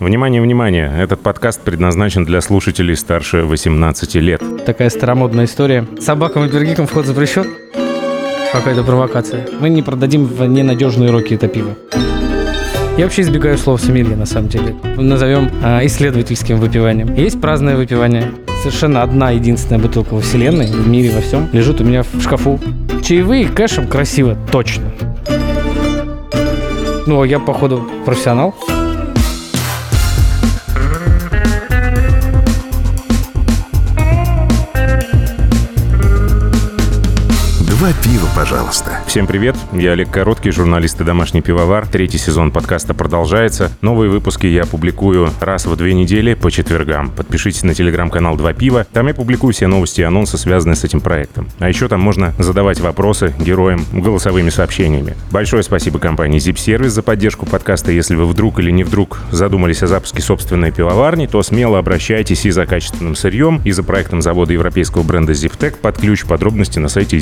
Внимание, внимание! Этот подкаст предназначен для слушателей старше 18 лет. Такая старомодная история. Собакам и пергикам вход запрещен? Какая-то провокация. Мы не продадим в ненадежные руки это пиво. Я вообще избегаю слова сомелье, на самом деле. Назовем а, исследовательским выпиванием. Есть праздное выпивание. Совершенно одна единственная бутылка во вселенной, в мире, во всем, лежит у меня в шкафу. Чаевые кэшем красиво, точно. Ну, а я, походу, профессионал. Пива, пожалуйста. Всем привет, я Олег Короткий, журналист и домашний пивовар. Третий сезон подкаста продолжается. Новые выпуски я публикую раз в две недели по четвергам. Подпишитесь на телеграм-канал «Два пива». Там я публикую все новости и анонсы, связанные с этим проектом. А еще там можно задавать вопросы героям голосовыми сообщениями. Большое спасибо компании Zip Service за поддержку подкаста. Если вы вдруг или не вдруг задумались о запуске собственной пивоварни, то смело обращайтесь и за качественным сырьем, и за проектом завода европейского бренда ZipTech под ключ подробности на сайте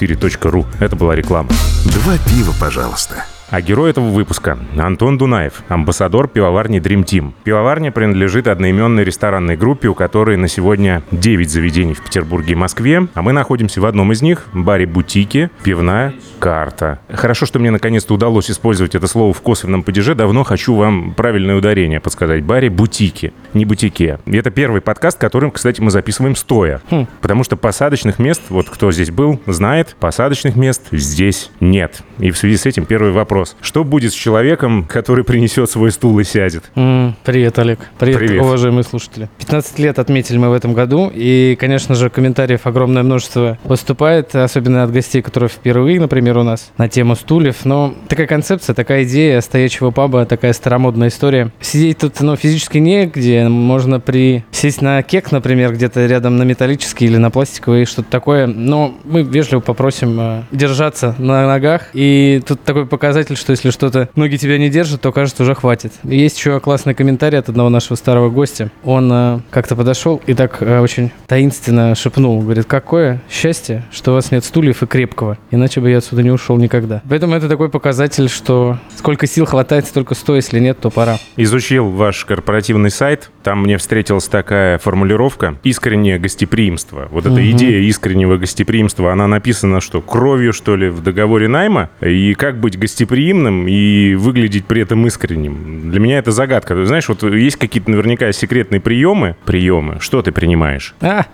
zip24.ru. Это была реклама. Два пива, пожалуйста. А герой этого выпуска – Антон Дунаев, амбассадор пивоварни Dream Team. Пивоварня принадлежит одноименной ресторанной группе, у которой на сегодня 9 заведений в Петербурге и Москве, а мы находимся в одном из них – баре «Бутики», пивная карта. Хорошо, что мне наконец-то удалось использовать это слово в косвенном падеже. Давно хочу вам правильное ударение подсказать. Баре «Бутики», не «Бутике». И это первый подкаст, который, кстати, мы записываем стоя. Хм. Потому что посадочных мест, вот кто здесь был, знает, посадочных мест здесь нет. И в связи с этим первый вопрос. Что будет с человеком, который принесет свой стул и сядет? М, Привет, Олег. Привет, Привет. уважаемые слушатели. 15 лет отметили мы в этом году, и, конечно же, комментариев огромное множество поступает, особенно от гостей, которые впервые, например, у нас на тему стульев. Но такая концепция, такая идея стоячего паба, такая старомодная история. Сидеть тут, ну, физически негде, можно при... сесть на кек, например, где-то рядом на металлический или на пластиковый, что-то такое. Но мы вежливо попросим э, держаться на ногах. И тут такой показатель, что если что-то ноги тебя не держат, то кажется уже хватит. Есть еще классный комментарий от одного нашего старого гостя. Он э, как-то подошел и так э, очень таинственно шепнул. Говорит, какое счастье, что у вас нет стульев и крепкого. Иначе бы я отсюда не ушел никогда. Поэтому это такой показатель, что сколько сил хватает, столько сто, если нет, то пора. Изучил ваш корпоративный сайт. Там мне встретилась такая формулировка «искреннее гостеприимство». Вот эта Мгм. идея искреннего гостеприимства, она написана, что кровью, что ли, в договоре найма? И как быть гостеприимным и выглядеть при этом искренним? Для меня это загадка. Ты знаешь, вот есть какие-то наверняка секретные приемы. Приемы. Что ты принимаешь? А,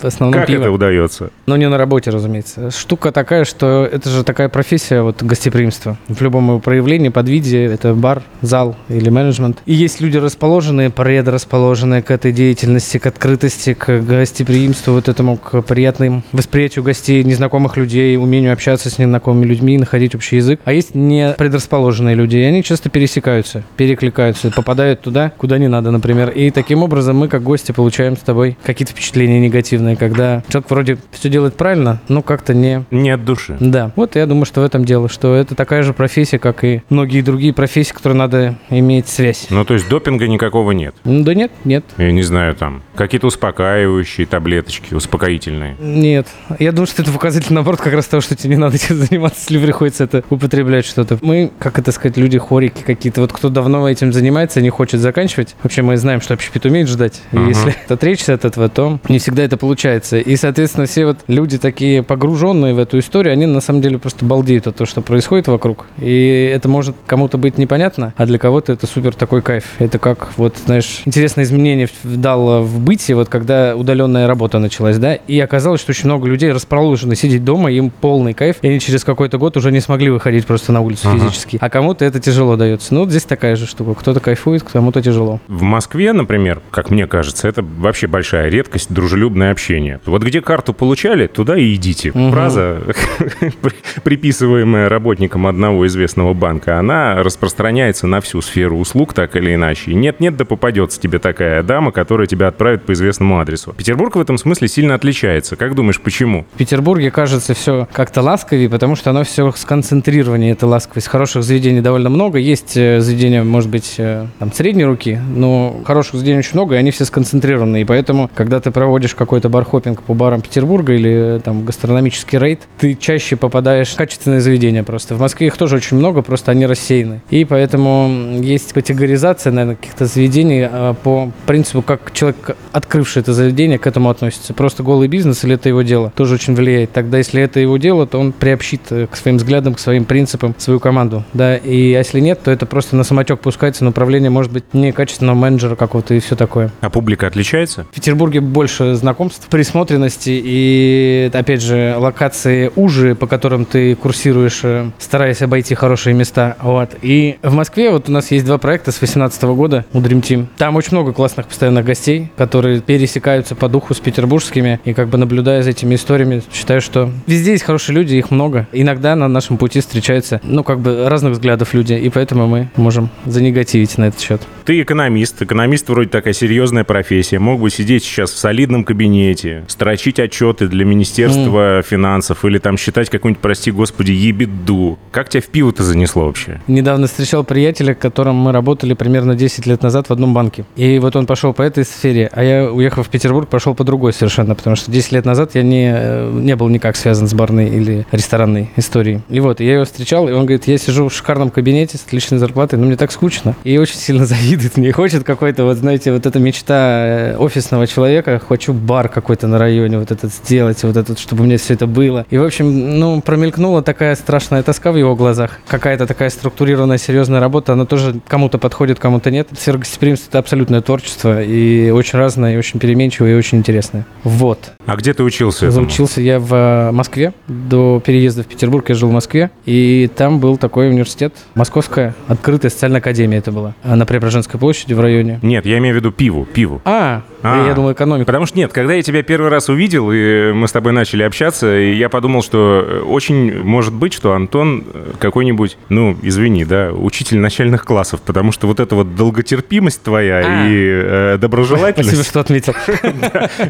в основном как пиво. это удается? Но не на работе, разумеется. Штука такая, что это же такая профессия, вот гостеприимство. В любом его проявлении, подвиде, это бар, зал или менеджмент. И есть люди расположенные, предрасположенные к этой деятельности, к открытости, к гостеприимству, вот этому, к приятным восприятию гостей, незнакомых людей, умению общаться с незнакомыми людьми, находить общий язык. А есть не предрасположенные люди, и они часто пересекаются, перекликаются, попадают туда, куда не надо, например. И таким образом мы, как гости, получаем с тобой какие-то впечатления негативные, когда человек вроде все делает правильно, но как-то не... Не от души. Да, вот я думаю, что в этом дело, что это такая же профессия, как и многие другие профессии, которые надо иметь связь. Ну, то есть допинга никакого нет. Да нет, нет, Я не знаю, там, какие-то успокаивающие таблеточки, успокоительные. нет. Я думаю, что это показатель, наоборот, как раз того, что тебе не надо этим заниматься, если приходится это употреблять что-то. Мы, как это сказать, люди хорики какие-то. Вот кто давно этим занимается не хочет заканчивать, вообще мы знаем, что общепит умеет ждать. И Мгм. если отречься от этого, то не всегда это получается. И, соответственно, все вот люди такие погруженные в эту историю, они на самом деле просто балдеют от того, что происходит вокруг. И это может кому-то быть непонятно, а для кого-то это супер такой кайф. Это как, вот, знаешь, интересное изменение в- дало в бытии, вот когда удаленная работа началась, да, и оказалось, что очень много людей расположены сидеть дома, им полный кайф, и они через какой-то год уже не смогли выходить просто на улицу Ага. физически. А кому-то это тяжело дается. Ну, вот здесь такая же штука. Кто-то кайфует, кому-то тяжело. В Москве, например, как мне кажется, это вообще большая редкость, дружелюбное общение. Вот где карту получали, туда и идите. Мгм. Фраза, при- приписываемая работникам одного известного банка, она распространяется на всю сферу услуг, так или иначе. Нет-нет, да попадется тебе такая дама, которая тебя отправит по известному адресу. Петербург в этом смысле сильно отличается. Как думаешь, почему? В Петербурге кажется все как-то ласковее, потому что оно все сконцентрирование, это ласковость. Хороших заведений довольно много. Есть э, заведения, может быть, э, там, средней руки, но хороших заведений очень много, и они все сконцентрированы. И поэтому, когда ты проводишь какой-то бархопинг по барам Петербурга или э, там гастрономический рейд, ты чаще попадаешь в качественные заведения просто. В Москве их тоже очень много, просто они рассеяны. И поэтому есть категоризация, наверное, каких-то заведений а, по принципу, как человек, открывший это заведение, к этому относится. Просто голый бизнес или это его дело, тоже очень влияет. Тогда, если это его дело, то он приобщит к своим взглядам, к своим принципам свою команду. Да, и если нет, то это просто на самотек пускается, на управление может быть некачественного менеджера какого-то и все такое. А публика отличается? В Петербурге больше знакомств, присмотренности и, опять же, локации уже, по которым ты курсируешь, э, стараясь обойти хорошие места. Вот. И в Москве вот у нас есть два проекта с 2018 года у Dream Team. Там очень много классных постоянных гостей, которые пересекаются по духу с петербургскими. И как бы наблюдая за этими историями, считаю, что везде есть хорошие люди, их много. Иногда на нашем пути встречаются, ну, как бы разных взглядов люди, и поэтому мы можем занегативить на этот счет. Ты экономист. Экономист вроде такая серьезная профессия. Мог бы сидеть сейчас в солидном кабинете, строчить отчеты для Министерства mm. финансов или там считать какую-нибудь, прости господи, ебеду. Как тебя в пиво-то занесло вообще? Недавно встречал приятеля, которым мы работали примерно 10 лет назад в одном банке. И вот он пошел по этой сфере, а я, уехав в Петербург, пошел по другой совершенно, потому что 10 лет назад я не, э, не был никак связан с барной или ресторанной историей. И вот, я его встречал, и он говорит, я сижу в шикарном кабинете с отличной зарплатой, но мне так скучно. И очень сильно завидует мне. Хочет какой-то, вот знаете, вот эта мечта э, офисного человека. Хочу бар какой-то на районе вот этот сделать, вот этот, чтобы меня все это было. И, в общем, ну, промелькнула такая страшная тоска в его глазах. Какая-то такая структурированная, серьезная работа, она тоже кому-то подходит, кому-то нет. Сфергостеприимство – это абсолютное творчество, и очень разное, и очень переменчивое, и очень интересное. Вот. А где ты учился? Заучился я в э, Москве. До переезда в Петербург я жил в Москве, и там был такой университет, Московская открытая социальная академия это была, на Преображенской площади в районе. Нет, я имею в виду пиву, пиву. А, а, я думал экономику. Потому что нет, когда я тебя первый раз увидел, и мы с тобой начали общаться, и я подумал, что э, очень может быть, что Антон э, какой-нибудь, ну, извини, да, учитель начальных классов, потому что вот эта вот долготерпимость твоя а. и э, доброжелательность... Спасибо, что отметил.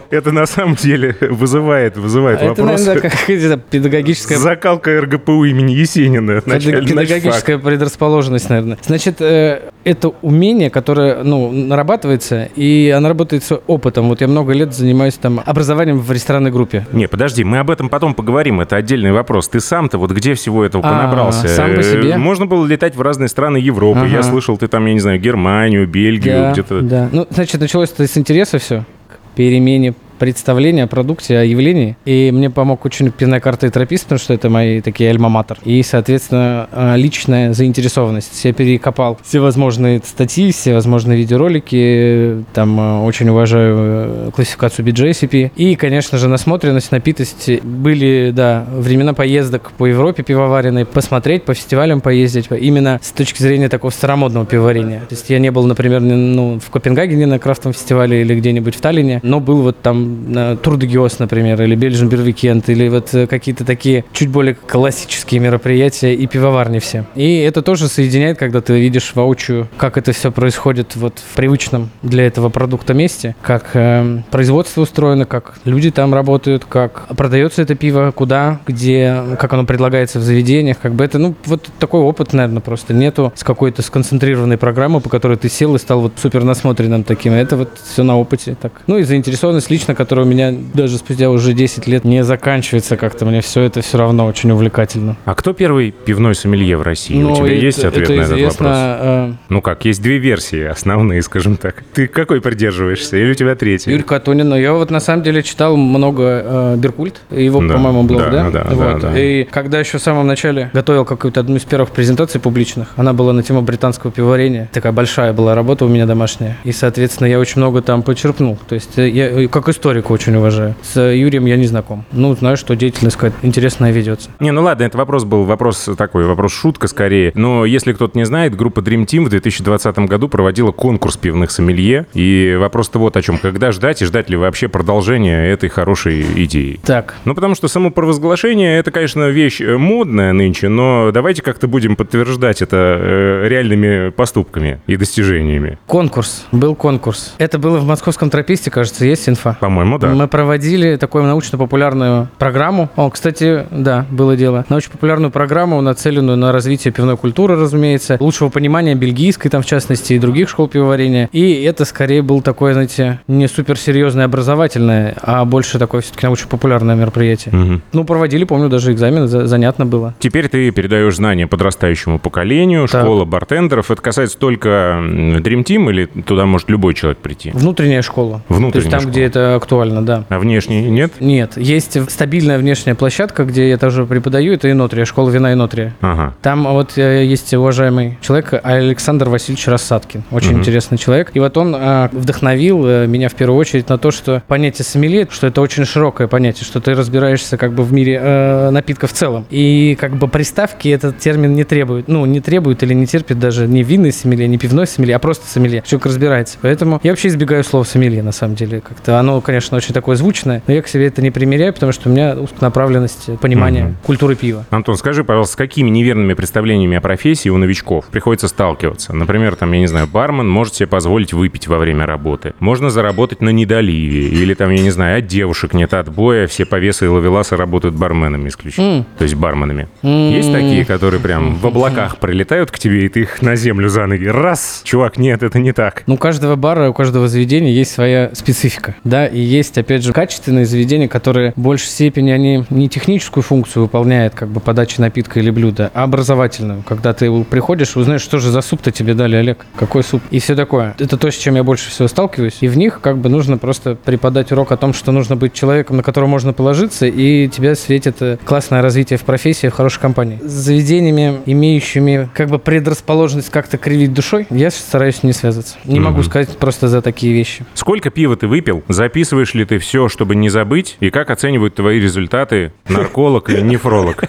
Это на самом деле вызывает, вызывает вопрос. Это, наверное, педагогическая... Закалка РГПУ имени Есенина. Педагогическая предрасположенность, наверное. Значит, это умение, которое, ну, нарабатывается, и оно работает опытом. Вот я много лет занимаюсь там образованием в ресторанной группе. Не, подожди, мы об этом потом поговорим, это отдельный вопрос. Ты сам-то вот где всего этого а, понабрался? Сам по себе? Можно было летать в разные страны Европы. Ага. Я слышал, ты там, я не знаю, Германию, Бельгию, да, где-то. Да, ну, значит, началось это с интереса все к перемене представление о продукте, о явлении. И мне помог очень карта и тропист, потому что это мои такие альма-матер. И, соответственно, а, личная заинтересованность. Я перекопал все возможные статьи, все возможные видеоролики. Там а, очень уважаю э, классификацию BJCP. И, конечно же, насмотренность, напитость. Были, да, времена поездок по Европе пивоваренной, посмотреть, по фестивалям поездить. Именно с точки зрения такого старомодного пивоварения. То есть я не был, например, ну, в Копенгагене на крафтовом фестивале или где-нибудь в Таллине, но был вот там Тур де Гиос, например, или Бельжин Бервикенд, или вот э, какие-то такие чуть более классические мероприятия и пивоварни все. И это тоже соединяет, когда ты видишь воочию, как это все происходит вот в привычном для этого продукта месте, как э, производство устроено, как люди там работают, как продается это пиво, куда, где, как оно предлагается в заведениях, как бы это, ну, вот такой опыт, наверное, просто нету с какой-то сконцентрированной программы, по которой ты сел и стал вот супер насмотренным таким. Это вот все на опыте так. Ну и заинтересованность лично, которая у меня даже спустя уже 10 лет не заканчивается как-то. Мне все это все равно очень увлекательно. А кто первый пивной сомелье в России? Ну, У тебя это, есть ответ это на известно, этот вопрос? Э... Ну как, есть две версии основные, скажем так. Ты какой придерживаешься? Или у тебя третья? Юрий Катунин. Но я вот на самом деле читал много э, Беркульт, его, да, по-моему, блог, да? Да, да, вот. да, да. И когда еще в самом начале готовил какую-то одну из первых презентаций публичных, она была на тему британского пивоварения. Такая большая была работа у меня домашняя. И, соответственно, я очень много там почерпнул. То есть э, я, как история историка очень уважаю. С Юрием я не знаком. Ну, знаю, что деятельность какая-то интересная ведется. Не, ну ладно, это вопрос был, вопрос такой, вопрос шутка скорее. Но если кто-то не знает, группа Dream Team в 2020 году проводила конкурс пивных сомелье. И вопрос-то вот о чем. Когда ждать и ждать ли вообще продолжения этой хорошей идеи? Так, Ну, потому что само провозглашение, это, конечно, вещь э, модная нынче, но давайте как-то будем подтверждать это э, реальными поступками и достижениями. конкурс. Был конкурс. Это было в московском трописте, кажется, есть инфа? По-моему, да. Мы проводили такую научно-популярную программу. О, кстати, да, было дело. Научно-популярную программу, нацеленную на развитие пивной культуры, разумеется, лучшего понимания бельгийской, там, в частности, и других школ пивоварения. И это скорее был такое, знаете, не суперсерьезное образовательное, а больше такое все-таки научно-популярное мероприятие. Мгм. Ну, проводили, помню, даже экзамен, за- занятно было. Теперь ты передаешь знания подрастающему поколению, Так. школа бартендеров. Это касается только Dream Team или туда может любой человек прийти? Внутренняя школа. Внутренняя То есть там, школа. где это актуально, да. А внешний нет? Нет, есть стабильная внешняя площадка, где я тоже преподаю, это Инотрия, школа вина Инотрия. Ага. Там вот э, есть уважаемый человек Александр Васильевич Рассадкин, очень Мгм. интересный человек. И вот он э, вдохновил э, меня в первую очередь на то, что понятие сомелье, что это очень широкое понятие, что ты разбираешься как бы в мире э, напитков в целом. И как бы приставки этот термин не требует, ну не требует или не терпит даже не винный сомелье, не пивной сомелье, а просто сомелье. Человек разбирается. Поэтому я вообще избегаю слова сомелье на самом деле. Как-то оно, конечно, очень такое звучное, но я к себе это не примеряю, потому что у меня узконаправленность понимания Мгм. культуры пива. Антон, скажи, пожалуйста, с какими неверными представлениями о профессии у новичков приходится сталкиваться? Например, там, я не знаю, бармен может себе позволить выпить во время работы. Можно заработать на недоливе. Или там, я не знаю, от девушек нет отбоя, все повесы и ловеласы работают барменами исключительно. М. То есть барменами. М. Есть такие, которые прям в облаках прилетают к тебе, и ты их на землю за ноги. Раз! Чувак, нет, это не так. Ну, у каждого бара, у каждого заведения есть своя специфика, да, и есть, опять же, качественные заведения, которые в большей степени, они не техническую функцию выполняют, как бы подачи напитка или блюда, а образовательную, когда ты приходишь, узнаешь, что же за суп-то тебе дали, Олег, какой суп, и все такое. Это то, с чем я больше всего сталкиваюсь, и в них как бы нужно просто преподать урок о том, что нужно быть человеком, на которого можно положиться, и тебя светит э, классное развитие в профессии, в хорошей компании. С заведениями, имеющими как бы предрасположенность как-то кривить душой, я стараюсь не связываться. Не могу Мгм. сказать просто за такие вещи. Сколько пива ты выпил? Записываешь ли ты все, чтобы не забыть? И как оценивают твои результаты нарколог и нефролог?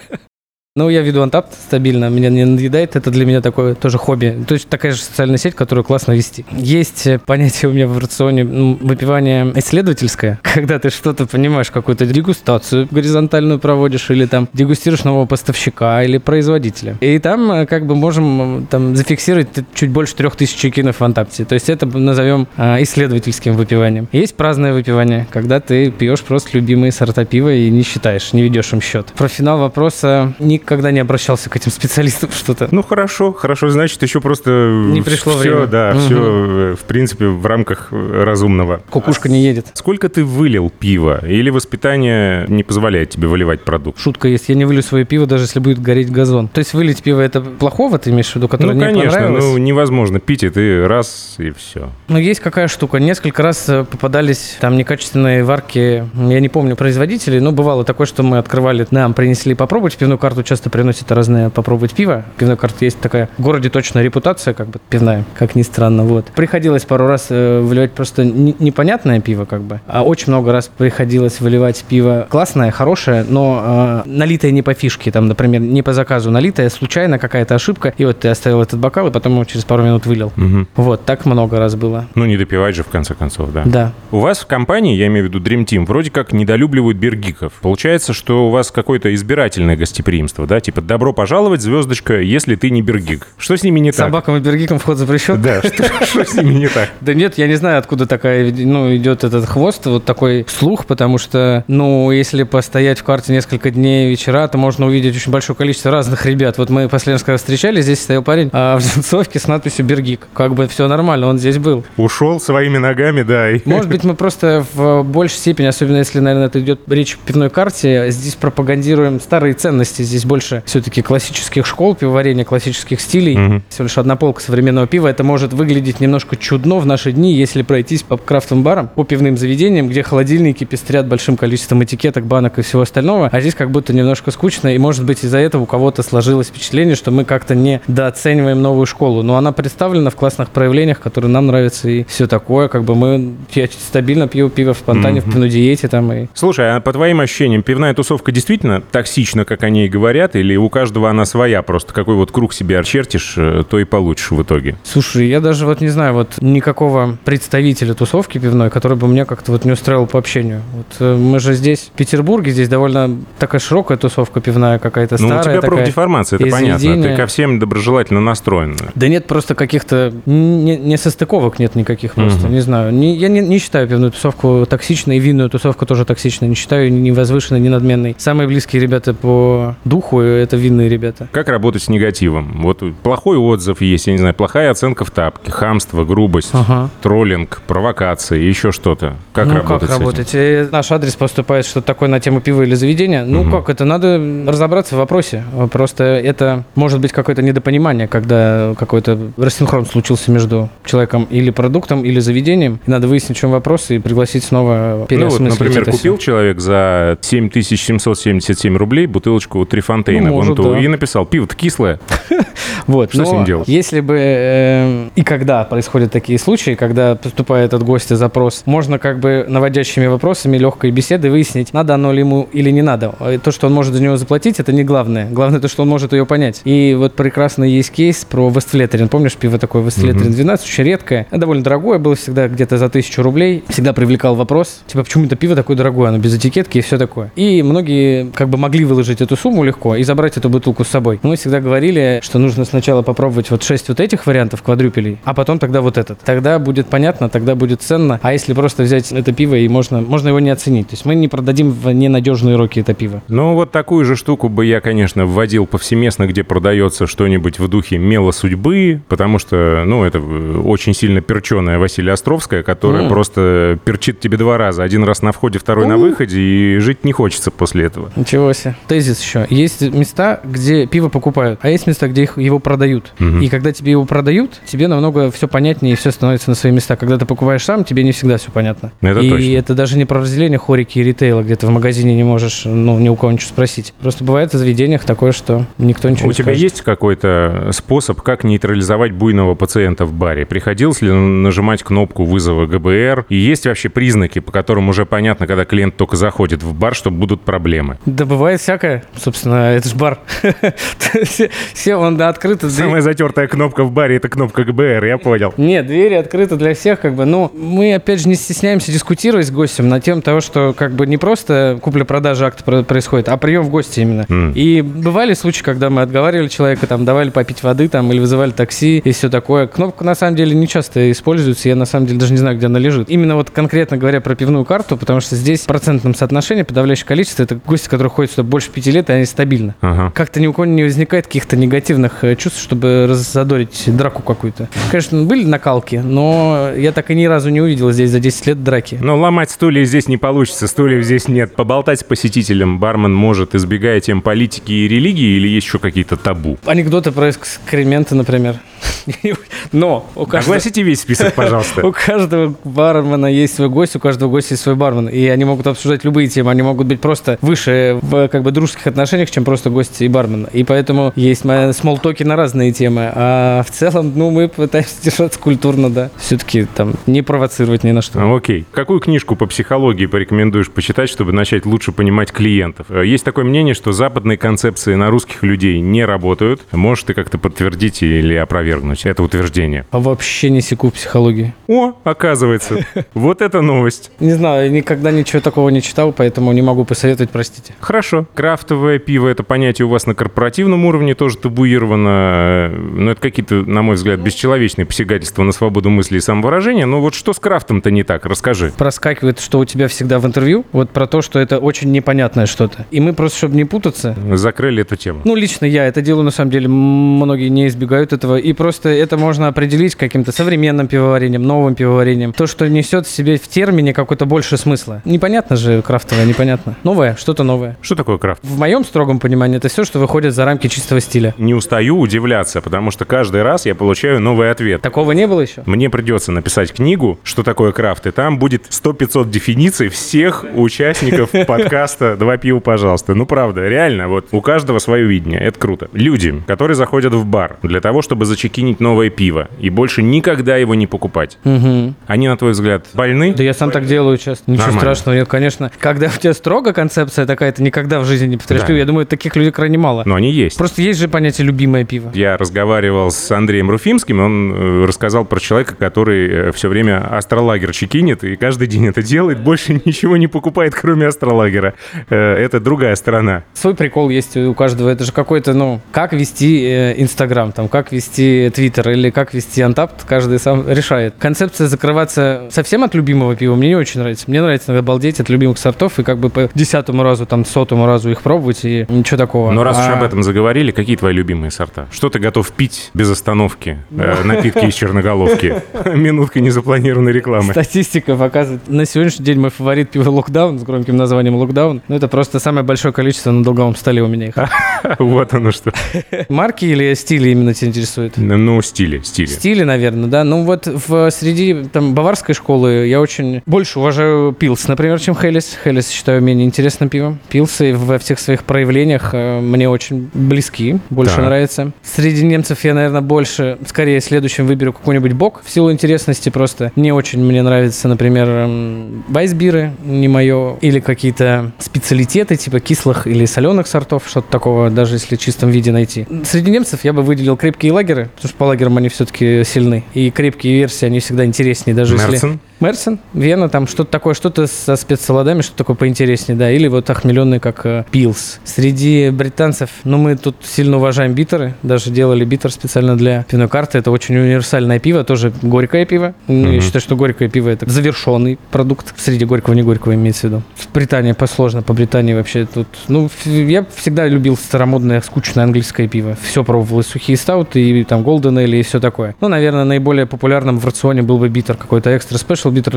Ну, я веду антапт стабильно, меня не надоедает, это для меня такое тоже хобби. То есть такая же социальная сеть, которую классно вести. Есть э, понятие у меня в рационе ну, выпивание исследовательское, когда ты что-то понимаешь, какую-то дегустацию горизонтальную проводишь, или там дегустируешь нового поставщика или производителя. И там э, как бы можем там зафиксировать чуть больше трех тысяч чекинов в антапте. То есть это назовем э, исследовательским выпиванием. Есть праздное выпивание, когда ты пьешь просто любимые сорта пива и не считаешь, не ведешь им счет. Про финал вопроса никогда не обращался к этим специалистам что-то. Ну хорошо, хорошо, значит, еще просто Не пришло все, время. да, Мгм. все в принципе в рамках э, разумного. Кукушка не едет. Сколько ты вылил пива? Или воспитание не позволяет тебе выливать продукт? Шутка есть, я не вылью свое пиво, даже если будет гореть газон. То есть вылить пиво это плохого, ты имеешь в виду, которое ну, не конечно, понравилось? ну невозможно пить, и ты раз, и все. Ну, есть какая штука. Несколько раз э, попадались там некачественные варки. Я не помню производителей, но бывало такое, что мы открывали, нам принесли попробовать. Пивную карту часто приносят разные попробовать пиво. Пивная карта есть такая в городе точно репутация, как бы пивная, как ни странно. Вот. Приходилось пару раз э, выливать просто не- непонятное пиво, как бы. А очень много раз приходилось выливать пиво классное, хорошее, но э, налитое не по фишке. Там, например, не по заказу налитое, случайно какая-то ошибка. И вот ты оставил этот бокал, и потом его через пару минут вылил. Мгм. Вот, так много раз было. Ну не допивать же в конце концов, да. Да. У вас в компании, я имею в виду Dream Team, вроде как недолюбливают бергиков. Получается, что у вас какое-то избирательное гостеприимство, да? Типа добро пожаловать, звездочка, если ты не бергик. Что с ними не так? Собакам и бергикам вход запрещен? Да, что, с ними не так? Да нет, я не знаю, откуда такая, ну, идет этот хвост, вот такой слух, потому что, ну, если постоять в карте несколько дней вечера, то можно увидеть очень большое количество разных ребят. Вот мы последний раз, встречались, здесь стоял парень а, в джинсовке с надписью «Бергик». Как бы все нормально, он здесь был. Ушел своими ногами, да. Может быть, мы просто в большей степени, особенно если, наверное, это идет речь о пивной карте, здесь пропагандируем старые ценности. Здесь больше все-таки классических школ пивоварения, классических стилей. Мгм. Всего лишь одна полка современного пива. Это может выглядеть немножко чудно в наши дни, если пройтись по крафтовым барам, по пивным заведениям, где холодильники пестрят большим количеством этикеток, банок и всего остального. А здесь как будто немножко скучно. И может быть из-за этого у кого-то сложилось впечатление, что мы как-то недооцениваем новую школу. Но она представлена в классных проявлениях, которые нам нравятся и все такое. Как бы мы я стабильно пью пиво в спонтане, в пивной диете там и Слушай, а по твоим ощущениям, пивная тусовка действительно токсична, как они и говорят, или у каждого она своя, просто какой вот круг себе очертишь, э, то и получишь в итоге? Слушай, я даже вот не знаю, вот никакого представителя тусовки пивной, который бы меня как-то вот не устраивал по общению. Вот э, мы же здесь, в Петербурге, здесь довольно такая широкая тусовка пивная какая-то Ну, у старая тебя такая. профдеформация, это понятно. Ты ко всем доброжелательно настроен. Да нет просто каких-то не, не состыковок нет никаких просто, Мгм. не знаю. Не- я не, не считаю пивную тусовку токсичной, и винную тусовку тоже токсичной. Не считаю ни возвышенной, ни надменной. Самые близкие ребята по духу – это винные ребята. Как работать с негативом? Вот плохой отзыв есть, я не знаю, плохая оценка в тапке, хамство, грубость, Ага. троллинг, провокация, еще что-то. Как ну, работать как с этим? работать? Э, Наш адрес поступает что-то такое на тему пива или заведения. Ну, Мгм. как это? Надо разобраться в вопросе. Просто это может быть какое-то недопонимание, когда какой-то рассинхрон случился между человеком или продуктом, или заведением. И надо выяснить, в чем вопрос, и пригласить снова Ну вот, переосмыслить например, купил всё. человек за 7777 рублей бутылочку три фонтейна Ну, вон может, ту да. и написал, пиво-то кислое. Вот, Что но с ним делать? Если бы э, и когда происходят такие случаи, когда поступает от гостя запрос, можно как бы наводящими вопросами легкой беседы выяснить, надо оно ли ему или не надо. А То, что он может за него заплатить, это не главное. Главное то, что он может ее понять. И вот прекрасно есть кейс про Вестфлетерин. Помнишь, пиво такое Вестфлетерин 12, очень редкое, довольно дорогое, было всегда где-то за тысячу рублей. Всегда привлекал вопрос, типа, почему это пиво такое дорогое, оно без этикетки и все такое. И многие как бы могли выложить эту сумму легко и забрать эту бутылку с собой. Мы всегда говорили, что нужно сначала попробовать вот 6 вот этих вариантов квадрюпелей, а потом тогда вот этот. Тогда будет понятно, тогда будет ценно. А если просто взять это пиво и можно, можно его не оценить. То есть мы не продадим в ненадежные руки это пиво. Ну, вот такую же штуку бы я, конечно, вводил повсеместно, где продается что-нибудь в духе мела судьбы, потому что, ну, это э, очень сильно перченая Василия Островская, которая М. просто перчит тебе два раза. Один раз на входе, второй на У. выходе, и жить не хочется после этого. Ничего себе. Тезис еще. Есть места, где пиво покупают, а есть места, где их, его продают. Мгм. И когда тебе его продают, тебе намного все понятнее и все становится на свои места. Когда ты покупаешь сам, тебе не всегда все понятно. Это и точно. это даже не про разделение хорики и ритейла, где ты в магазине не можешь, ну, ни у кого ничего спросить. Просто бывает в заведениях такое, что никто ничего У не тебя скажет. есть какой-то способ, как нейтрализовать буйного пациента в баре? Приходилось ли нажимать кнопку вызова ГБР? И есть вообще признаки, по которым уже понятно, когда клиент только заходит в бар, что будут проблемы? Да бывает всякое. Собственно, это ж бар. Все- он открыт. Самая затертая кнопка в баре — это кнопка ГБР, я понял. Нет, двери открыты для всех, как бы. Ну, мы, опять же, не стесняемся дискутировать с гостем на тему того, что как бы не просто купля-продажа акта про- происходит, а прием в гости именно. М. И бывали случаи, когда мы отговаривали человека, там, давали попить воды, там, или вызывали такси и все такое. Кнопка, на самом деле, не часто используется, я, на самом деле, даже не знаю, где она лежит. Именно вот конкретно говоря про пивную карту, потому что здесь в процентном соотношении подавляющее количество это гости, которые ходят сюда больше пяти лет, и они стабильно. Ага. Как-то ни у кого не возникает каких-то негативных э, чувств, чтобы раззадорить драку какую-то. Конечно, были накалки, но я так и ни разу не увидел здесь за 10 лет драки. Но ломать стулья здесь не получится, стульев здесь нет. Поболтать с посетителем бармен может, избегая тем политики и религии, или есть еще какие-то табу? Анекдоты про экскременты, например. Но у каждого, Огласите весь список, пожалуйста. у каждого бармена есть свой гость, у каждого гостя есть свой бармен. И они могут обсуждать любые темы. Они могут быть просто выше в как бы дружеских отношениях, чем просто гости и бармен. И поэтому есть смолтоки на разные темы. А в целом, ну, мы пытаемся держаться культурно, да. Все-таки там не провоцировать ни на что. Окей. Какую книжку по психологии порекомендуешь почитать, чтобы начать лучше понимать клиентов? Э, Есть такое мнение, что западные концепции на русских людей не работают. Можешь ты как-то подтвердить или опровергнуть это утверждение? А вообще не секу в психологии. О, оказывается. Вот это новость. Не знаю, никогда ничего такого не читал, поэтому не могу посоветовать, простите. Хорошо. Крафтовое пиво — это понятие у вас на корпоративном уровне тоже табуировано. Но это какие-то, на мой взгляд, бесчеловечные посягательства на свободу мысли и самовыражения. Но вот что с крафтом-то не так? Расскажи. Проскакивает, что у тебя всегда в интервью, вот про то, что это очень непонятное что-то. И мы просто, чтобы не путаться, Закрыли эту тему. ну, лично я это делаю, на самом деле, многие не избегают этого, и просто это можно определить каким-то современным пивоварением, новым пивоварением, то, что несет в себе в термине какой-то больше смысла. Непонятно же крафтовое, непонятно. Новое, что-то новое. Что такое крафт? В моем строгом понимании, это все, что выходит за рамки чистого стиля. Не устаю удивляться, потому что каждый раз я получаю новый ответ. Такого не было еще? Мне придется написать книгу, что такое крафт, и там будет 100-500 дефиниций всех участников подкаста «Два пива, пожалуйста». Ну, правда, реально, вот у каждого свое видение, это круто. Люди, которые заходят в бар для того, чтобы зачекинить новое пиво и больше никогда его не покупать, Угу. они, на твой взгляд, больны? Да я сам так делаю часто. Ничего Нормально. страшного. Нет, конечно, когда у тебя строго концепция такая, ты никогда в жизни не повторишь. Да. Я думаю, таких людей крайне мало. Но они есть. Просто есть же понятие любимое пиво. Я разговаривал с Андреем Руфимским, он э, рассказал про человека, который все время астролагер чекинит и каждый день это делает, больше ничего не покупает, кроме астролагера. Э, Это другая сторона. Свой прикол есть у каждого. Это же какой-то, ну, как вести э, Инстаграм, там, как вести Твиттер или как вести Антапт, каждый сам решает. Концепция закрываться совсем от любимого пива мне не очень нравится. Мне нравится иногда балдеть от любимых сортов и как бы по десятому разу, там, сотому разу их пробовать и ничего такого. Но раз уж А- об этом заговорили, какие твои любимые сорта? Что ты готов пить без остановки? Э, Напитки из черноголовки. Минутка незапланированной рекламы. Статистика показывает. На сегодняшний день мой фаворит пиво Локдаун с громким названием Локдаун. Ну, это просто самое большое количество на долговом столе у меня их. Вот оно что. Марки или стили именно тебя интересуют? Ну, стили, стили. Стили, наверное, да. Ну вот в среди там баварской школы я очень больше уважаю Пилс, например, чем Хелис. Хелис считаю менее интересным пивом. Пилсы во всех своих проявлениях э, мне очень близки, больше Так. нравятся. Среди немцев я, наверное, больше, скорее следующим выберу какой-нибудь бок в силу интересности просто. Не очень мне нравится, например, эм, вайсбиры, не мое, или какие-то специалитеты типа кислых или соленых сортов, что-то такого, даже если в чистом виде найти. Среди немцев я бы выделил крепкие лагеры, потому что по лагерам они все-таки сильны. И крепкие версии, они всегда интереснее, даже если... Мерсен, Вена, там что-то такое, что-то со спецсолодами, что-то такое поинтереснее, да, или вот охмеленный, как э, Пилс. Среди британцев, ну, мы тут сильно уважаем битеры, даже делали битер специально для пивной карты, это очень универсальное пиво, тоже горькое пиво. Мгм. Я считаю, что горькое пиво это завершенный продукт, среди горького, не горького имеется в виду. В Британии посложно, по Британии вообще тут, ну, я всегда любил старомодное, скучное английское пиво. Все пробовал, и сухие стауты, и там голден или и все такое. Ну, наверное, наиболее популярным в рационе был бы битер какой-то экстра спешл битер,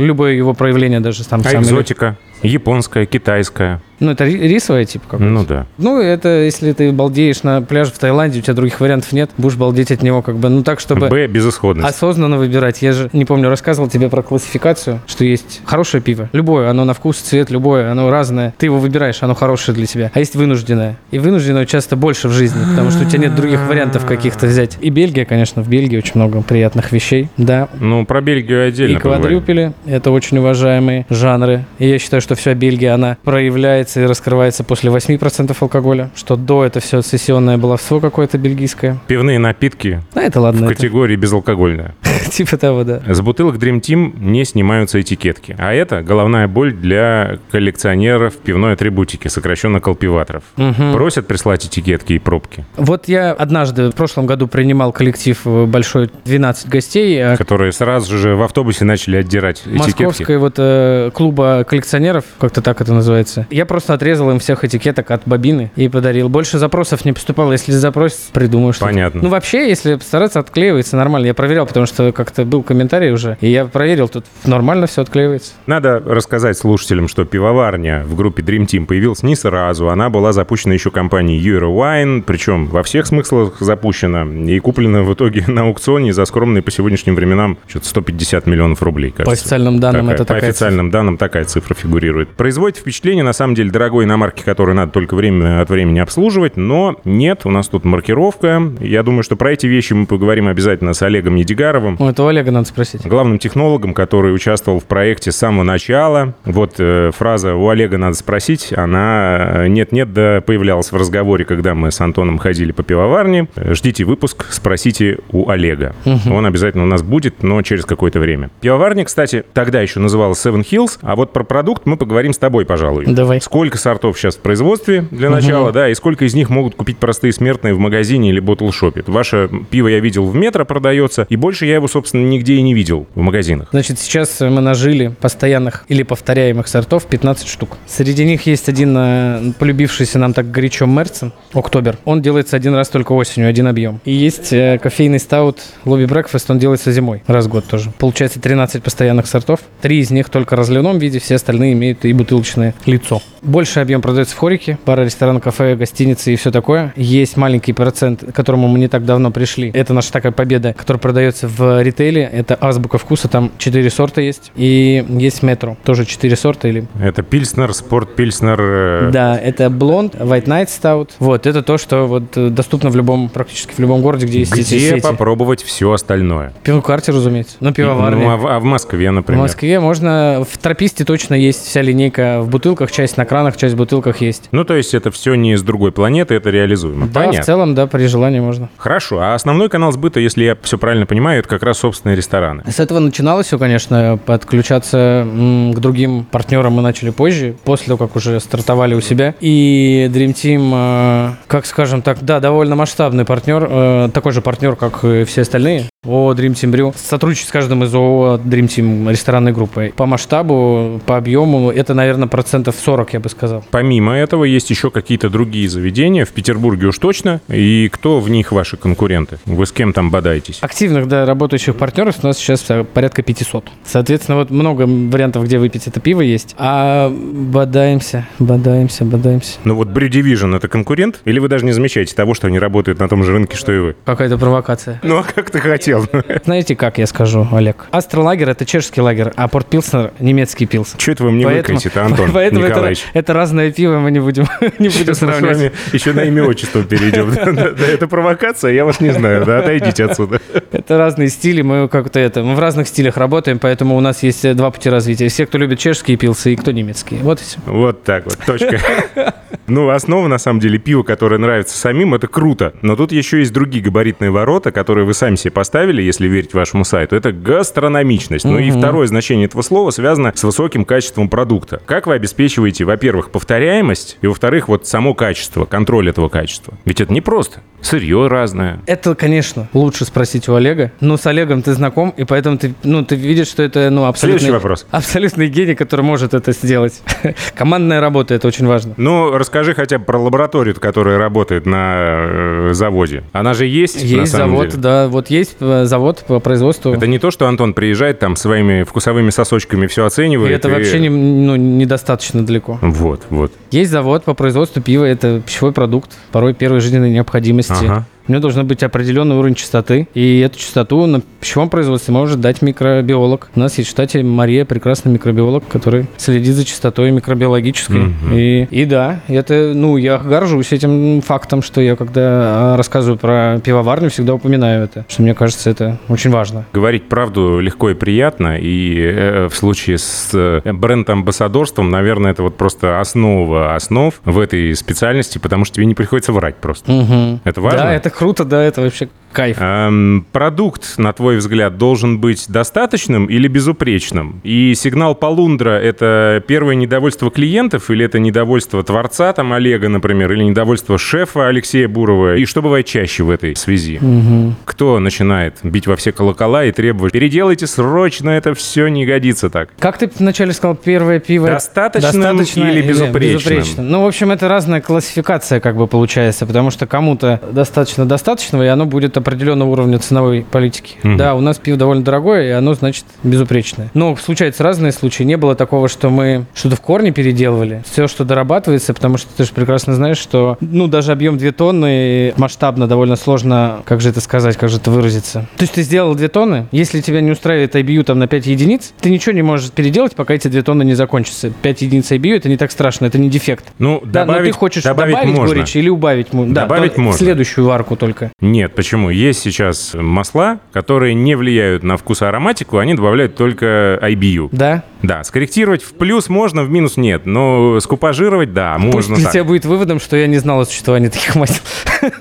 Японская, китайская? Ну, это ри- рисовая типа какой-то. Ну да. Ну, это если ты балдеешь на пляже в Таиланде, у тебя других вариантов нет, будешь балдеть от него как бы, ну так, чтобы... Б, безысходность. Осознанно выбирать. Я же, не помню, рассказывал тебе про классификацию, что есть хорошее пиво. Любое, оно на вкус, цвет, любое, оно разное. Ты его выбираешь, оно хорошее для тебя. А есть вынужденное. И вынужденное часто больше в жизни, потому что у тебя нет других вариантов каких-то взять. И Бельгия, конечно, в Бельгии очень много приятных вещей. Да, Ну, про Бельгию отдельно и квадрюпели – это очень уважаемые жанры. И я считаю, что вся Бельгия, она проявляется и раскрывается после 8% алкоголя, что до это все сессионное баловство какое-то бельгийское. Пивные напитки А это ладно, в это категории безалкогольная. типа того, да. С бутылок Dream Team не снимаются этикетки. А это головная боль для коллекционеров пивной атрибутики, сокращенно колпиваторов. Мгм. Просят прислать этикетки и пробки, Вот я однажды в прошлом году принимал коллектив э, большой 12 гостей э, которые сразу же в автобусе начали отдирать этикетки. Московской вот э, клуба коллекционеров, как-то так это называется. Я просто отрезал им всех этикеток от бобины и подарил. Больше запросов не поступало. Если запрос, придумаю что Понятно. Ну, вообще, если постараться, отклеивается нормально. Я проверял, потому что как-то был комментарий уже. И я проверил, тут нормально все отклеивается. Надо рассказать слушателям, что пивоварня в группе Dream Team появилась не сразу. Она была запущена еще компанией Eurowine, причем во всех смыслах запущена и куплена в итоге на аукционе за скромные по сегодняшним временам что-то 150 миллионов рублей, кажется. По официальным данным, Такая- это по такая официальным данным такая цифра фигурирует. Производит впечатление, на самом деле, дорогой иномарки, которую надо только время от времени обслуживать, но нет, у нас тут маркировка. Я думаю, что про эти вещи мы поговорим обязательно с Олегом Недигаровым, цифра. О, это у Олега надо спросить. главным технологом, который участвовал в проекте с самого начала. Вот э, фраза «у Олега надо спросить», она э, нет-нет, да появлялась в разговоре, когда мы с Антоном ходили по пивоварне. Ждите выпуск, спросите у Олега. Он обязательно у нас будет, но через какое-то время. Пивоварня, кстати, тогда еще называлась Seven Hills, а вот про продукт мы поговорим с тобой, пожалуй. Давай. Сколько сортов сейчас в производстве для начала, да, и сколько из них могут купить простые смертные в магазине или ботлшопе? Ваше пиво я видел в метро продается, и больше я его, собственно, нигде и не видел в магазинах. Значит, сейчас мы нажили постоянных или повторяемых сортов 15 штук. Среди них есть один э, полюбившийся нам так горячо Мерцен, Октобер. Он делается один раз только осенью, один объем. И есть э, кофейный стаут Лобби Брекфест, он делается зимой, раз в год тоже. Получается 13 постоянных сортов. Три из них только в разливном виде, все остальные имеют и бутылочное лицо. Больший объем продается в хорике, бары, рестораны, кафе, гостиницы и все такое. Есть маленький процент, к которому мы не так давно пришли. Это наша такая победа, которая продается в ритейле. Это азбука вкуса, там 4 сорта есть. И есть метро, тоже 4 сорта или... Это Пильснер, Спорт Пильснер. э, Да, это блонд, White Night Stout. Вот, это то, что вот э, доступно в любом, практически в любом городе, где есть эти Где сети. попробовать все остальное? Пивокарте, разумеется. Ну, пивоварни. Ну, а в, а в Москве, В например? Москве можно... В трописте точно есть вся линейка в бутылках, часть на кранах, часть в бутылках есть. Ну, то есть это все не с другой планеты, это реализуемо. Да, Понятно. в целом, да, при желании можно. Хорошо, а основной канал сбыта, если я все правильно понимаю, это как раз собственные рестораны. С этого начиналось все, конечно, подключаться к другим партнерам мы начали позже, после того, как уже стартовали у себя. И Dream Team, э, как скажем так, да, довольно масштабный партнер, э, такой же партнер, как и все остальные. ООО Dream Team Brew сотрудничает с каждым из ООО Dream Team ресторанной группой. По масштабу, по объему, это, наверное, процентов 40, я бы сказал. Помимо этого, есть еще какие-то другие заведения, в Петербурге уж точно, и кто в них ваши конкуренты? Вы с кем там бодаетесь? Активных, да, работающих партнеров у нас сейчас э, порядка 500. Соответственно, вот много вариантов, где выпить это пиво есть. А бодаемся, бодаемся, бодаемся. Ну вот Brew Division это конкурент? Или вы даже не замечаете того, что они работают на том же рынке, что и вы? Какая-то провокация. Ну а как ты хотел? Знаете, как я скажу, Олег? Астролагер — это чешский лагерь, а Порт Пилснер — немецкий пилс. Что это вы мне Поэтому- выкаете-то, Антон Поэтому это, Николаевич? это разное пиво, мы не будем, не будем Сейчас мы с сравнивать. вами еще на имя отчество перейдем. Это провокация, я вас не знаю. Да, отойдите отсюда. Это разные стили, мы как-то это, мы в разных стилях работаем, поэтому у нас есть э, два пути развития. Все, кто любит чешские пилсы и кто немецкие. Вот и все. Вот так вот, точка. Ну, основа, на самом деле, пива, которое нравится самим, это круто. Но тут еще есть другие габаритные ворота, которые вы сами себе поставили, если верить вашему сайту. Это гастрономичность. Ну и второе значение этого слова связано с высоким качеством продукта. Как вы обеспечиваете, во-первых, повторяемость, и, во-вторых, вот само качество, контроль этого качества? Ведь это непросто. Сырье разное. Это, конечно, лучше спросить у Олега. Но с Олегом ты знаком, и поэтому ты, ну, ты видишь, что это ну, абсолютно... Следующий вопрос. Абсолютный гений, который может это сделать. Командная работа, это очень важно. Ну, расскажи хотя бы про лабораторию, которая работает на э, заводе. Она же есть, на Есть самом завод, деле? да, вот есть э, завод по производству. Это не то, что Антон приезжает там своими вкусовыми сосочками все И оценивает. это вообще не, ну, недостаточно далеко. Вот, вот. Есть завод по производству пива, это пищевой продукт, порой первой жизненной необходимости. Ага. У него должен быть определенный уровень чистоты, и эту чистоту на пищевом производстве может дать микробиолог. У нас есть в штате Мария, прекрасный микробиолог, который следит за чистотой микробиологической. Мгм. И, и да, это, ну, я горжусь этим фактом, что я, когда а, рассказываю про пивоварню, всегда упоминаю это, что мне кажется, это очень важно. Говорить правду легко и приятно, и э, в случае с э, бренд-амбассадорством, наверное, это вот просто основа основ в этой специальности, потому что тебе не приходится врать просто. Мгм. Это важно? Да, это круто, да, это вообще кайф. Эм, продукт, на твой взгляд, должен быть достаточным или безупречным? И сигнал Полундра — это первое недовольство клиентов или это недовольство творца, там, Олега, например, или недовольство шефа Алексея Бурова? И что бывает чаще в этой связи? Мгм. Кто начинает бить во все колокола и требовать «переделайте срочно, это все не годится так»? Как ты вначале сказал, первое пиво... Достаточным или безупречным? Ну, в общем, это разная классификация как бы получается, потому что кому-то достаточно достаточного, и оно будет определенного уровня ценовой политики. Мгм. Да, у нас пиво довольно дорогое, и оно, значит, безупречное. Но случаются разные случаи. Не было такого, что мы что-то в корне переделывали. Все, что дорабатывается, потому что ты же прекрасно знаешь, что, ну, даже объем 2 тонны масштабно довольно сложно, как же это сказать, как же это выразиться. То есть ты сделал 2 тонны, если тебя не устраивает IBU там на 5 единиц, ты ничего не можешь переделать, пока эти 2 тонны не закончатся. 5 единиц IBU это не так страшно, это не дефект. Ну, Да, но добавить, ты хочешь добавить, добавить, можно. горечь или убавить? Да, Добавить можно. следующую варку только. Нет, почему? Есть сейчас масла, которые не влияют на вкус и ароматику, они добавляют только IBU. Да? Да, скорректировать в плюс можно, в минус нет, но скупажировать, да, Пусть можно для так. тебя будет выводом, что я не знал о существовании таких масел.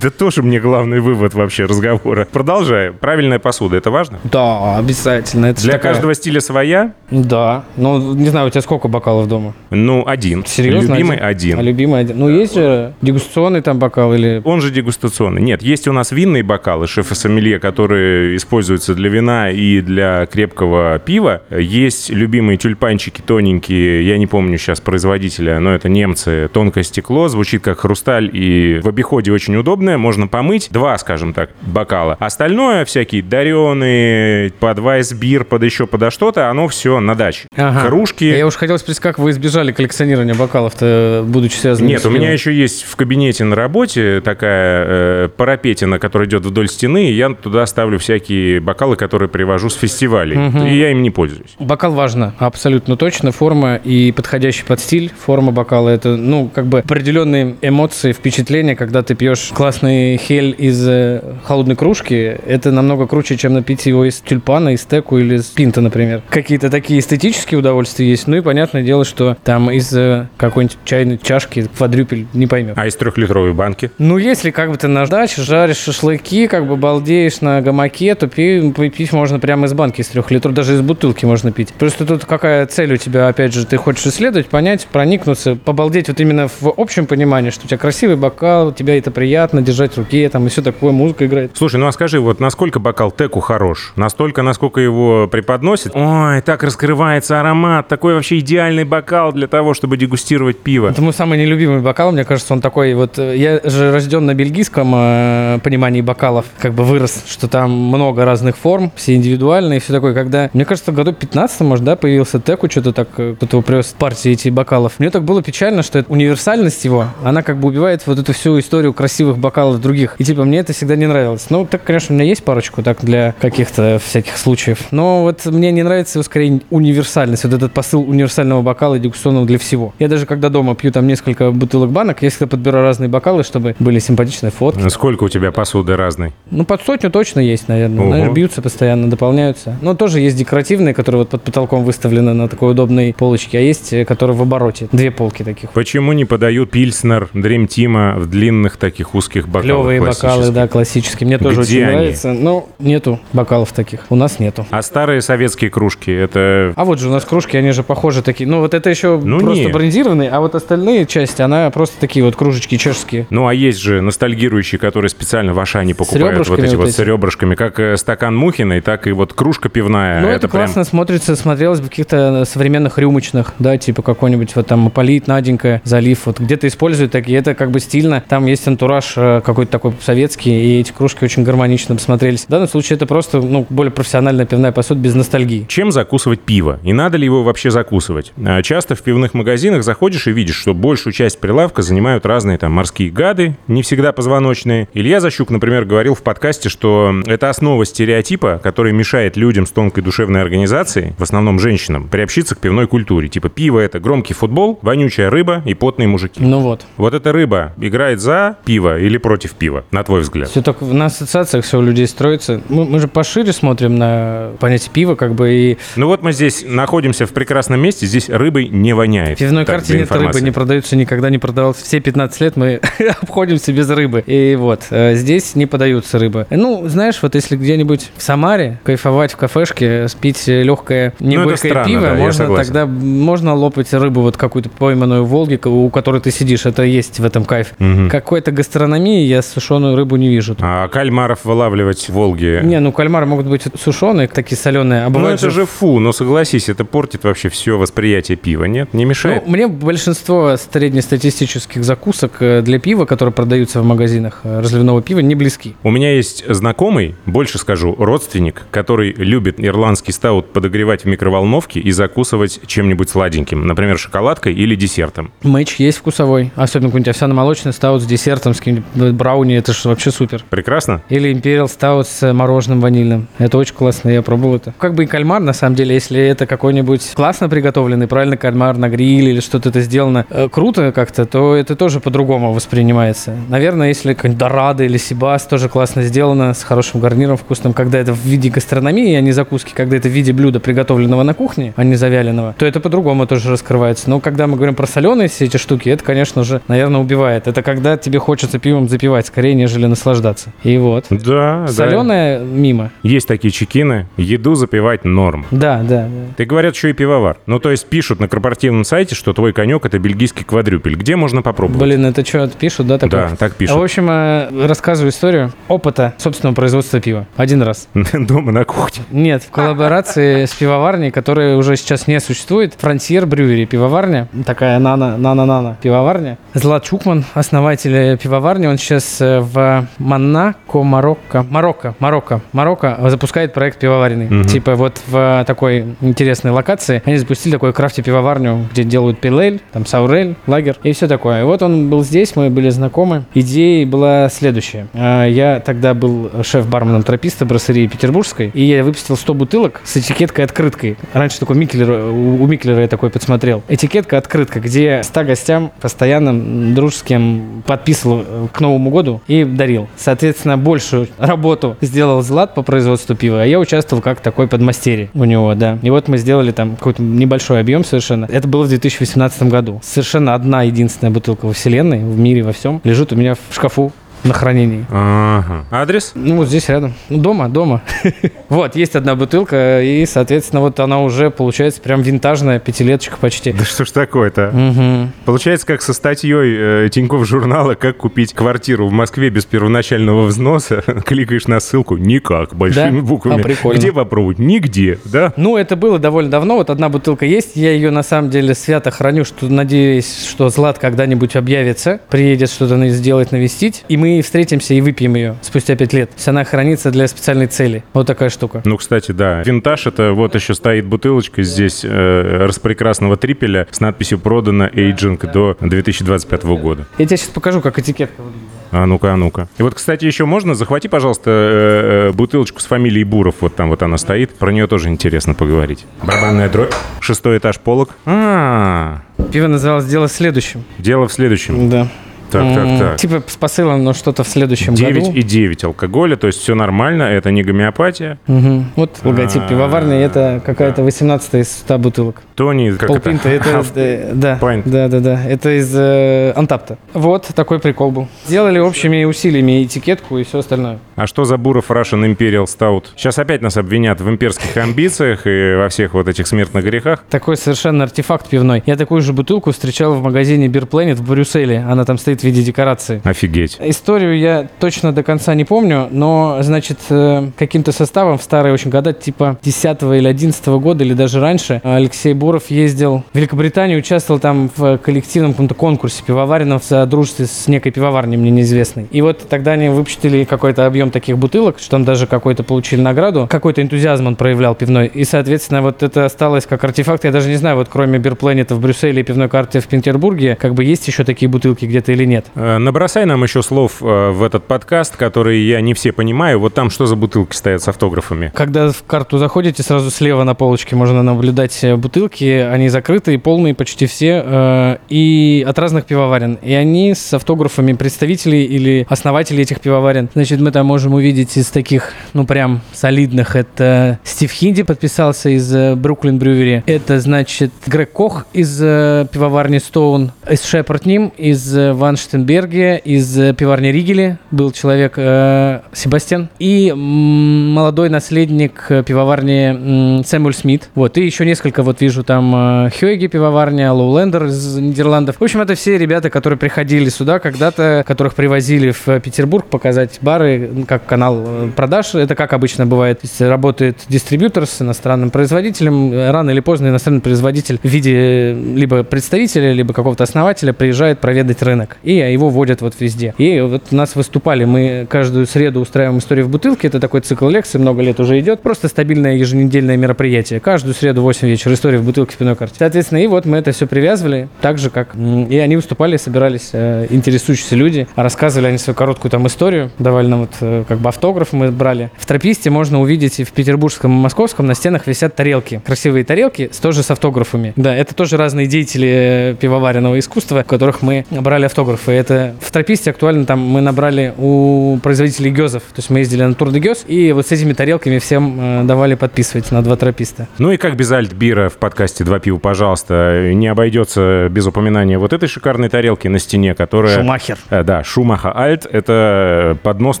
Да тоже мне главный вывод вообще разговора. Продолжаем. Правильная посуда, это важно? Да, обязательно. Это Для такая- каждого стиля своя? Да. Ну, не знаю, у тебя сколько бокалов дома? Ну, один. Серьезно? Любимый один. А любимый один. Ну, есть же дегустационный там бокал или... Он же дегустационный. Нет, есть у нас нас винные бокалы шефа-сомелье, которые используются для вина и для крепкого пива. Есть любимые тюльпанчики тоненькие, я не помню сейчас производителя, но это немцы. Тонкое стекло, звучит как хрусталь и в обиходе очень удобное. Можно помыть. Два, скажем так, бокала. Остальное, всякие дареные, под вайсбир, под еще подо что-то, оно все на даче. Ага. Кружки. Я уж хотел спросить, как вы избежали коллекционирования бокалов-то, будучи связанными Нет, с у меня еще есть в кабинете на работе такая э, парапетина, которая идет вдоль стены, и я туда ставлю всякие бокалы, которые привожу с фестивалей. И я им не пользуюсь. Бокал важно, абсолютно точно. Форма и подходящий под стиль форма бокала. Это, ну, как бы определенные эмоции, впечатления, когда ты пьешь классный хель из э, холодной кружки. Это намного круче, чем напить его из тюльпана, из теку или из пинта, например. Какие-то такие эстетические удовольствия есть. Ну и понятное дело, что там из э, какой-нибудь чайной чашки квадрюпель не поймет. А из трехлитровой банки? Ну, если как бы ты на даче жаришь шашлыки, как бы балдеешь на гамаке, то пи- пить можно прямо из банки из трех литров, даже из бутылки можно пить. Просто тут какая цель у тебя, опять же, ты хочешь исследовать, понять, проникнуться, побалдеть вот именно в общем понимании, что у тебя красивый бокал, тебе это приятно держать в руке, там и все такое, музыка играет. Слушай, ну а скажи, вот насколько бокал Теку хорош? Настолько, насколько его преподносит? Ой, так раскрывается аромат. Такой вообще идеальный бокал для того, чтобы дегустировать пиво. Это мой самый нелюбимый бокал, мне кажется, он такой вот... э, Я же рожден на бельгийском э, понимании бокалов, как бы вырос, что там много разных форм, все индивидуальные, все такое. Когда, мне кажется, в году 15 может, да, появился Теку, что-то так, э, кто-то привез партии эти бокалов. Мне так было печально, что эта универсальность его, она как бы убивает вот эту всю историю красивых бокалов других. И типа мне это всегда не нравилось. Ну, так, конечно, у меня есть парочку так для каких-то всяких случаев. Но вот мне не нравится его скорее универсальность, вот этот посыл универсального бокала дегустационного для всего. Я даже когда дома пью там несколько бутылок банок, я всегда подбираю разные бокалы, чтобы были симпатичные фотки. Сколько у тебя посуды разной? Ну, под сотню точно есть, наверное. Ого. Наверное, бьются постоянно, дополняются. Но тоже есть декоративные, которые вот под потолком выставлены на такой удобной полочке, а есть, э, которые в обороте. Две полки таких. Почему не подают Пильснер, Дримтима в длинных таких узких бокалах Клевые бокалы, да, классические. Мне тоже Где очень они? нравится. Но нету бокалов таких. У нас нету. А старые советские кружки, это... А вот же у нас кружки, они же похожи такие. Ну, вот это еще Ну, просто не. брендированные, а вот остальные части, она просто такие вот кружечки чешские. Ну, а есть же ностальгирующие, которые специально в Ашане покупают вот эти вот вот с ребрышками, как э, стакан Мухиной, так и вот кружка пивная. Ну, это, прям- классно смотрится, смотрелось бы в каких-то современных рюмочных, да, типа какой-нибудь вот там Аполит, Наденька, Залив, вот где-то используют такие, это как бы стильно, там есть антураж э, какой-то такой советский, и эти кружки очень гармонично бы смотрелись. В данном случае это просто, ну, более профессиональная пивная посуда без ностальгии. Чем закусывать пиво? И надо ли его вообще закусывать? Часто в пивных магазинах заходишь и видишь, что большую часть прилавка занимают разные там морские гады, не всегда позвоночные. Илья Защук, например, говорил в подкасте, что это основа стереотипа, который мешает людям с тонкой душевной организацией, в основном женщинам, приобщиться к пивной культуре. Типа пиво — это громкий футбол, вонючая рыба и потные мужики. Ну вот. Вот эта рыба играет за пиво или против пива, на твой взгляд? Все так на ассоциациях все у людей строится. Мы, мы же пошире смотрим на понятие пива, как бы, и Ну вот мы здесь находимся в прекрасном месте, здесь рыбой не воняет. в пивной Так, карте нет рыбы, не продаются, никогда не продавалось. Все 15 лет мы обходимся без рыбы. И вот, э, здесь не подаются рыбы. Ну, знаешь, вот если где-нибудь в Самаре кайфовать в кафешке, спить легкое, не Ну, горькое странно, пиво, да, можно тогда можно лопать рыбу вот какую-то пойманную в Волге, у которой ты сидишь. Это есть в этом кайф. Мгм. Какой-то гастрономии я сушеную рыбу не вижу. А кальмаров вылавливать в Волге... Не, ну кальмары могут быть сушеные, такие соленые, а ну это же фу, ну согласись, это портит вообще все восприятие пива, нет? Не мешает? Ну, мне большинство среднестатистических закусок э, для пива, которые продаются в магазинах э, разливного пива, не близки. У меня есть знакомый, больше скажу, родственник, который любит ирландский стаут подогревать в микроволновке и закусывать чем-нибудь сладеньким, например, шоколадкой или десертом. Мэч есть вкусовой, особенно какой-нибудь овсяно-молочный стаут с десертом, с каким-нибудь брауни, это же вообще супер. Прекрасно? Или империал стаут с мороженым ванильным. Это очень классно, я пробовал это. Как бы и кальмар, на самом деле, если это какой-нибудь классно приготовленный, правильно кальмар на гриле или что-то это сделано э, круто как-то, то это тоже по-другому воспринимается. Наверное, если какой-нибудь Дорадо или Сибас тоже классно сделано, с хорошим гарниром вкусным, когда это в виде гастрономии, а не закуски, когда это в виде блюда, приготовленного на кухне, а не завяленного, то это по-другому тоже раскрывается. Но когда мы говорим про соленые все эти штуки, это, конечно же, наверное, убивает. Это когда тебе хочется пивом запивать скорее, нежели наслаждаться. И вот. Да, да. Соленое мимо. Есть такие чекины, еду запивать норм. Да, да, да. Ты говорят, что и пивовар. Ну, то есть пишут на корпоративном сайте, что твой конек — это бельгийский квадрюпель. Где можно попробовать? Блин, это что, пишут, да, такое? Да, так пишут. А, В общем, э, Рассказываю историю опыта собственного производства пива. Один раз. Дома на кухне. Нет, в коллаборации с пивоварней, которая уже сейчас не существует. Фронтьер Брюери пивоварня. Такая нано-нано-нано пивоварня. Злат Чукман, основатель пивоварни, он сейчас э, в Монако, Марокко, Марокко, Марокко, Марокко запускает проект пивоваренный. Мгм. Типа вот в такой интересной локации они запустили такую крафте-пивоварню, где делают пилель, там саурель, лагер и все такое. И вот он был здесь, мы были знакомы. Идея была следующая. А, Я тогда был шеф-барменом трописта брасserии Петербургской, и я выпустил 100 бутылок с этикеткой открыткой. Раньше такой Миклер, у Миклера я такой подсмотрел. Этикетка открытка, где 100 гостям постоянным дружеским подписывал э, к Новому году и дарил. Соответственно, большую работу сделал Злат по производству пива, а я участвовал как такой подмастерье у него, да. И вот мы сделали там какой-то небольшой объем совершенно. Это было в 2018 году. Совершенно одна единственная бутылка во вселенной, в мире, во всем, лежит у меня в шкафу на хранении. Ага. Адрес? Ну, вот здесь рядом. Ну, дома, дома. Вот, есть одна бутылка, и, соответственно, вот она уже, получается, прям винтажная, пятилеточка почти. Да что ж такое-то? Получается, как со статьей э, Тинькофф журнала «Как купить квартиру в Москве без первоначального взноса». Кликаешь на ссылку «Никак», большими буквами. А, прикольно. Где попробовать? Нигде, да? Ну, это было довольно давно. Вот одна бутылка есть. Я ее на самом деле свято храню, что надеюсь, что Злат когда-нибудь объявится, приедет что-то на- сделать, навестить, и мы встретимся и выпьем ее спустя пять лет. То есть она хранится для специальной цели. Вот такая штука. Ну, кстати, да. Винтаж — это вот еще стоит бутылочка здесь э, распрекрасного трипеля с надписью «Продано эйджинг до 2025 года». Я тебе сейчас покажу, как этикетка выглядит. А ну-ка, а ну-ка. И вот, кстати, еще можно, захвати, пожалуйста, э, э, бутылочку с фамилией Буров. Вот там вот она стоит. Про нее тоже интересно поговорить. Барабанная дробь. Шестой этаж полок. А, Пиво называлось «Дело в следующем». дело в следующем. Да. Так, так, так. Типа с посылом, но что-то в следующем 9 году. и 9 алкоголя, то есть все нормально, это не гомеопатия. Мгм. Вот логотип А, пивоварни, это какая-то 18 из 100 бутылок. Тони, как Полпинта, это, это? э, да, да, да, да, это из э, Антапта. Вот такой прикол был. Сделали общими усилиями этикетку и все остальное. А что за Буров Russian Imperial Stout? Сейчас опять нас обвинят в имперских амбициях и во всех вот этих смертных грехах. Такой совершенно артефакт пивной. Я такую же бутылку встречал в магазине Beer Planet в Брюсселе. Она там стоит в виде декорации. Офигеть. Историю я точно до конца не помню, но, значит, э, каким-то составом в старые очень года, типа 10 или 11 года, или даже раньше, Алексей Буров ездил в Великобританию, участвовал там в коллективном каком-то конкурсе пивоваренном в содружестве с некой пивоварней мне неизвестной. И вот тогда они выпустили какой-то объем таких бутылок, что там даже какой-то получили награду. Какой-то энтузиазм он проявлял пивной. И, соответственно, вот это осталось как артефакт. Я даже не знаю, вот кроме Бирпланета в Брюсселе и пивной карты в Петербурге, как бы есть еще такие бутылки где-то или нет. Э, Набросай нам еще слов э, в этот подкаст, которые я не все понимаю. Вот там что за бутылки стоят с автографами? Когда в карту заходите, сразу слева на полочке можно наблюдать э, бутылки. Они закрытые, полные почти все, и от разных пивоварен. И они с автографами представителей или основателей этих пивоварен. Значит, мы там можем увидеть из таких, ну, прям солидных. Это Стив Хинди подписался из Бруклин Брювери. Это, значит, Грег Кох из пивоварни Стоун. Из Шепард Ним, из э, Ванштенберге, из э, пивоварни Ригели был человек э, Себастьян. И молодой наследник э, пивоварни м, Сэмюэль Смит. Вот, и еще несколько, вот вижу, там э, Хёйги пивоварня, Лоулендер из Нидерландов. В общем, это все ребята, которые приходили сюда когда-то, которых привозили в Петербург показать бары, как канал э, продаж. Это как обычно бывает. То есть работает дистрибьютор с иностранным производителем. Рано или поздно иностранный производитель в виде либо представителя, либо какого-то основателя приезжает проведать рынок. И его водят вот везде. И вот у нас выступали. Мы каждую среду устраиваем историю в бутылке. Это такой цикл лекций, много лет уже идет. Просто стабильное еженедельное мероприятие. Каждую среду в 8 вечера история в бутылке в пивной карте. Соответственно, и вот мы это все привязывали. Так же, как и они выступали, собирались э, интересующиеся люди. Рассказывали они свою короткую там историю. Давали нам вот э, как бы автограф мы брали. В трописте можно увидеть и в петербургском, и московском на стенах висят тарелки. Красивые тарелки, тоже с автографами. Да, это тоже разные деятели э, пивоваренного искусства, которых мы брали автографы. Это в трописте актуально там мы набрали у производителей гезов. То есть мы ездили на тур де гез, и вот с этими тарелками всем э, давали подписывать на два трописта. Ну и как без альтбира в подкасте «Два пива, пожалуйста», не обойдется без упоминания вот этой шикарной тарелки на стене, которая... Шумахер. Э, Да, Шумаха Альт — это поднос,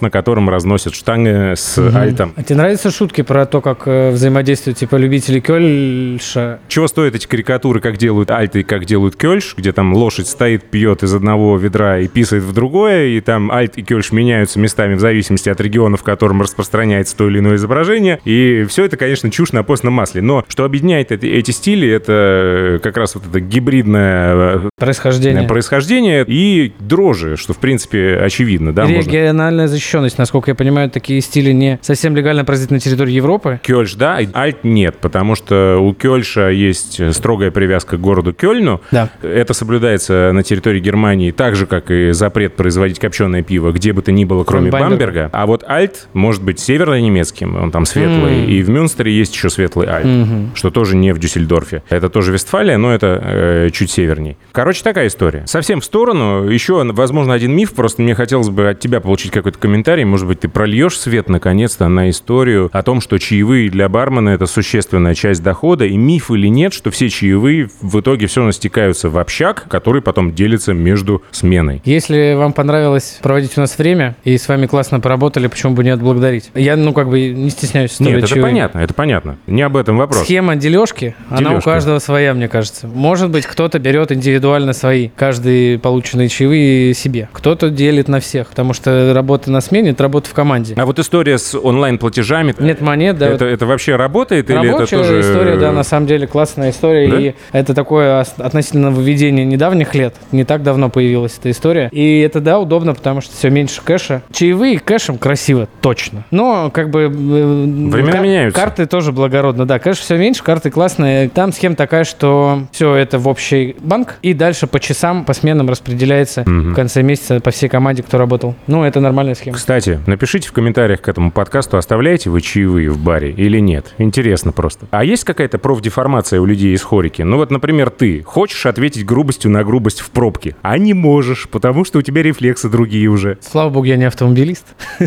на котором разносят штанги с альтом. А тебе нравятся шутки про то, как э, взаимодействуют типа любители Кёльша? Чего стоят эти карикатуры, как делают альты и как делают кёльш, где там лошадь стоит, пьет из одного ведра и писает в другое, и там альт и кёльш меняются местами в зависимости от региона, в котором распространяется то или иное изображение. И все это, конечно, чушь на постном масле. Но что объединяет эти, эти стили, это как раз вот это гибридное э, Происхождение. происхождение и дрожжи, что, в принципе, очевидно. Да, можно- Региональная защищенность, насколько я понимаю, такие стили не совсем легально производить на территории Европы. Кёльш, да, Альт нет, потому что у Кёльша есть строгая привязка к городу Кёльну. Да. Это соблюдается на территории Германии так же, как и запрет производить копченое пиво, где бы то ни было, кроме Бамберга. Бамберга. А вот Альт может быть северно-немецким, он там светлый. М. И в Мюнстере есть еще светлый Альт, Мгм. что тоже не в Дюссельдорфе. Это тоже Вестфалия, но это э, чуть северней. Короче, такая история. Совсем в сторону. Еще, возможно, один миф. Просто мне хотелось бы от тебя получить какой-то комментарий. Может быть, ты прольешь свет, наконец-то, на историю о том, что чаевые для бармена – это существенная часть дохода. И миф или нет, что все чаевые в итоге все равно стекаются в общак, который потом делится между сменой. Если вам понравилось проводить у нас время, и с вами классно поработали, почему бы не отблагодарить? Я, ну, как бы не стесняюсь Нет, это понятно, это понятно. Не об этом вопрос. Схема дележки, она у каждого своя, мне кажется. Может быть, кто-то берет индивидуально свои, каждые полученные чаевые себе. Кто-то делит на всех, потому что работа на смене – это работа в команде. А вот история с онлайн-платежами, Нет монет, да. это, это вообще работает или это Рабочая тоже... история, да, на самом деле классная история. Да? И это такое ос- относительно введение недавних лет. Не так давно появилась эта история. И это, да, удобно, потому что все меньше кэша. Чаевые кэшем красиво, точно. Но как бы... Времена Времена меняются. Карты тоже благородно, да. Кэш все меньше, карты классные. Там схема такая, что все это в общий банк. И дальше по часам, по сменам распределяется Мгм. в конце месяца по всей команде, кто работал. Ну, это нормальная схема. Кстати, напишите в комментариях к этому подкасту, оставляете вы чаевые в баре или нет. Интересно просто. А есть какая-то профдеформация у людей из хорики? Ну вот, например, ты хочешь ответить грубостью на грубость в пробке, а не можешь, потому что у тебя рефлексы другие уже. Слава богу, я не автомобилист.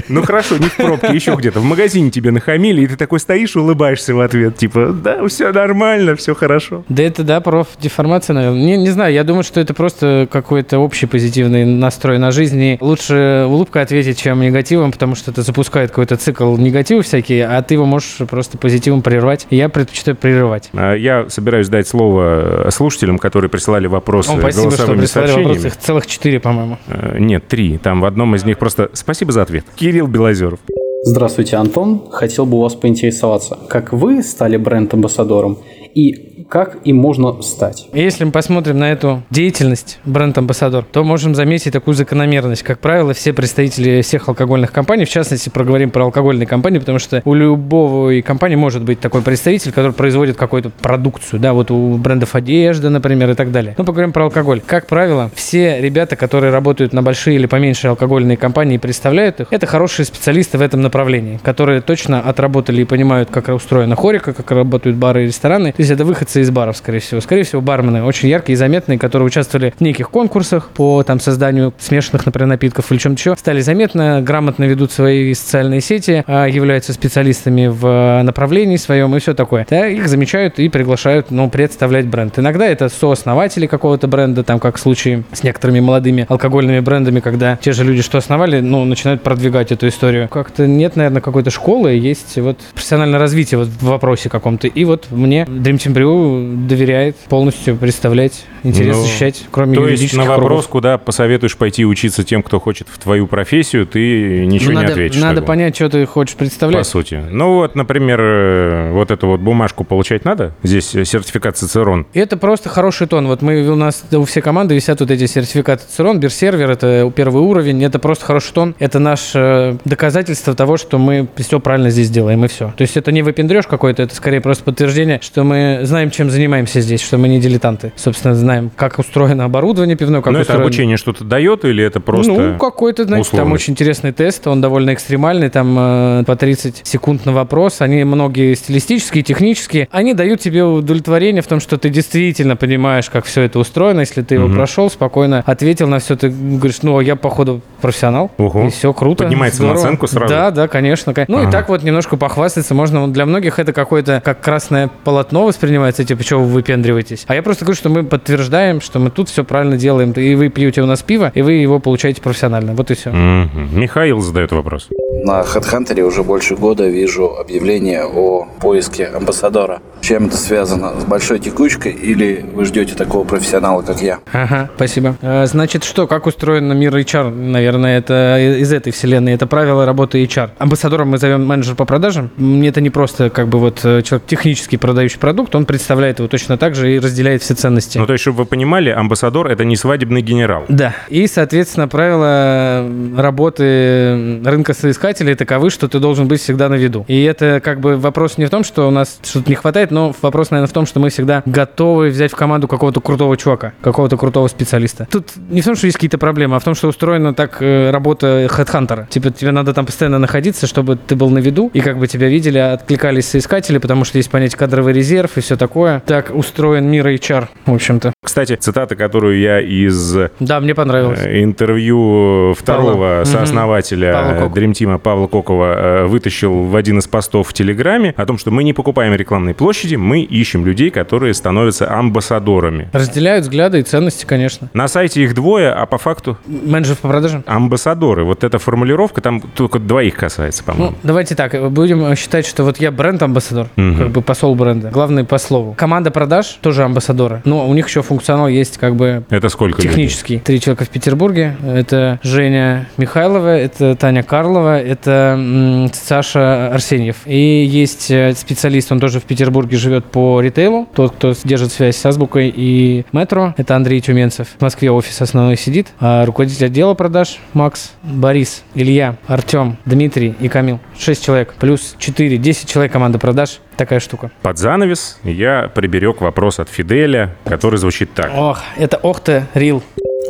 Ну хорошо, не в пробке, еще где-то. В магазине тебе нахамили, и ты такой стоишь улыбаешься в ответ. Типа, да, все нормально, все хорошо. Да это, да, профдеформация, наверное. Не, не знаю, я думаю, что это просто какой-то общий позитивный настрой на жизнь. И лучше улыбкой ответить, чем негативом, потому что это запускает какой-то цикл негатива всякие, а ты его можешь просто позитивом прервать. Я предпочитаю прерывать. А, Я собираюсь дать слово слушателям, которые присылали вопросы О, спасибо, что голосовыми прислали сообщениями. вопросы. Их целых четыре, по-моему. Э, Нет, три. Там в одном из них просто «Спасибо за ответ». Кирилл Белозеров. Здравствуйте, Антон. Хотел бы у вас поинтересоваться, как вы стали бренд-амбассадором и как им можно стать? Если мы посмотрим на эту деятельность бренд-амбассадор, то можем заметить такую закономерность. Как правило, все представители всех алкогольных компаний, в частности, проговорим про алкогольные компании, потому что у любого компании может быть такой представитель, который производит какую-то продукцию, да, вот у брендов одежды, например, и так далее. Ну, поговорим про алкоголь. Как правило, все ребята, которые работают на большие или поменьше алкогольные компании и представляют их, это хорошие специалисты в этом направлении, которые точно отработали и понимают, как устроена хорика, как работают бары и рестораны. То есть это выходцы из баров, скорее всего. Скорее всего, бармены очень яркие и заметные, которые участвовали в неких конкурсах по там созданию смешанных, например, напитков или чем-то еще. Стали заметно, грамотно ведут свои социальные сети, а, являются специалистами в а, направлении своем и все такое. Да, их замечают и приглашают, ну, представлять бренд. Иногда это сооснователи какого-то бренда, там, как в случае с некоторыми молодыми алкогольными брендами, когда те же люди, что основали, ну, начинают продвигать эту историю. Как-то нет, наверное, какой-то школы, есть вот профессиональное развитие вот в вопросе каком-то. И вот мне Dream Team Brew доверяет полностью представлять, интерес Ну, защищать, кроме То есть на вопрос, кругов. куда посоветуешь пойти учиться тем, кто хочет в твою профессию, ты ничего Ну, не надо, ответишь. надо бы, понять, что ты хочешь По представлять. сути. Ну вот, например, э, вот эту вот бумажку получать надо? Здесь э, сертификат Цицерон. Это просто хороший тон. Вот мы у нас у всей команды висят вот эти сертификаты ЦИРОН, Бирсервер, это первый уровень, это просто хороший тон. Это наше доказательство того, что мы все правильно здесь делаем, и все. То есть это не выпендрешь какой-то, это скорее просто подтверждение, что мы знаем, чем занимаемся здесь, что мы не дилетанты. Собственно, знаем, как устроено оборудование пивное, как Но Ну, это устроено... обучение что-то дает или это просто... Ну, какой-то, знаете, там условность? очень интересный тест, он довольно экстремальный, там э, по 30 секунд на вопрос, они многие стилистические, технические, они дают тебе удовлетворение в том, что ты действительно понимаешь, как все это устроено, если ты его Мгм. прошел, спокойно ответил на все, ты говоришь, ну, я, походу, профессионал, Ого. и все круто. Поднимает здорово. самооценку сразу. Да, да, конечно. кон- Ну, и Ага. так вот немножко похвастаться можно. Для многих это какое-то, как красное полотно воспринимается, типа, чего вы выпендриваетесь. А я просто говорю, что мы подтверждаем, что мы тут все правильно делаем. И вы пьете у нас пиво, и вы его получаете профессионально. Вот и все. Мгм. Михаил задает вопрос. На HeadHunter уже больше года вижу объявление о поиске амбассадора. Чем это связано? С большой текучкой или вы ждете такого профессионала, как я? Ага, спасибо. А, значит, что, как устроен мир HR? Наверное, это из этой вселенной. Это правило работы HR. Амбассадором мы зовем менеджер по продажам. Мне это не просто как бы вот э, человек технически продающий продукт, он представляет его точно так же и разделяет все ценности. Ну, то есть, чтобы вы понимали, амбассадор — это не свадебный генерал. Да. И, соответственно, правила работы рынка соискателей таковы, что ты должен быть всегда на виду. И это как бы вопрос не в том, что у нас что-то не хватает, но вопрос, наверное, в том, что мы всегда готовы взять в команду какого-то крутого чувака, какого-то крутого специалиста. Тут не в том, что есть какие-то проблемы, а в том, что устроена так э, работа хедхантера. Типа тебе надо там постоянно находиться, чтобы ты был на виду, и как бы тебя видели, откликались соискатели, потому что есть понятие кадровый резерв и все такое. Так устроен мир HR, в общем-то. Кстати, цитата, которую я из Да, мне понравилось. э, интервью второго Павла. сооснователя Павла э. Dream Team Павла Кокова э, вытащил в один из постов в Телеграме о том, что мы не покупаем рекламные площади, мы ищем людей, которые становятся амбассадорами. Разделяют взгляды и ценности, конечно. На сайте их двое, а по факту Менеджер по продажам? амбассадоры. Вот эта формулировка там только двоих касается, по-моему. Ну, давайте так, будем считать, что вот я бренд-амбассадор, Мгм. как бы посол бренда, главный по слову. Команда продаж тоже амбассадоры, но у них еще функционал есть как бы это сколько людей? технический. Три человека в Петербурге. Это Женя Михайлова, это Таня Карлова, это Саша Арсеньев. И есть э, специалист, он тоже в Петербурге живет по ритейлу, тот, кто держит связь с Азбукой и Метро, это Андрей Тюменцев. В Москве офис основной сидит. А руководитель отдела продаж Макс, Борис, Илья, Артем, Дмитрий и Камил. Шесть человек. Плюс четыре, десять человек команда продаж. Такая штука. Под занавес я приберег вопрос от Фиделя, который звучит так. Ох, это ох ты, Рил.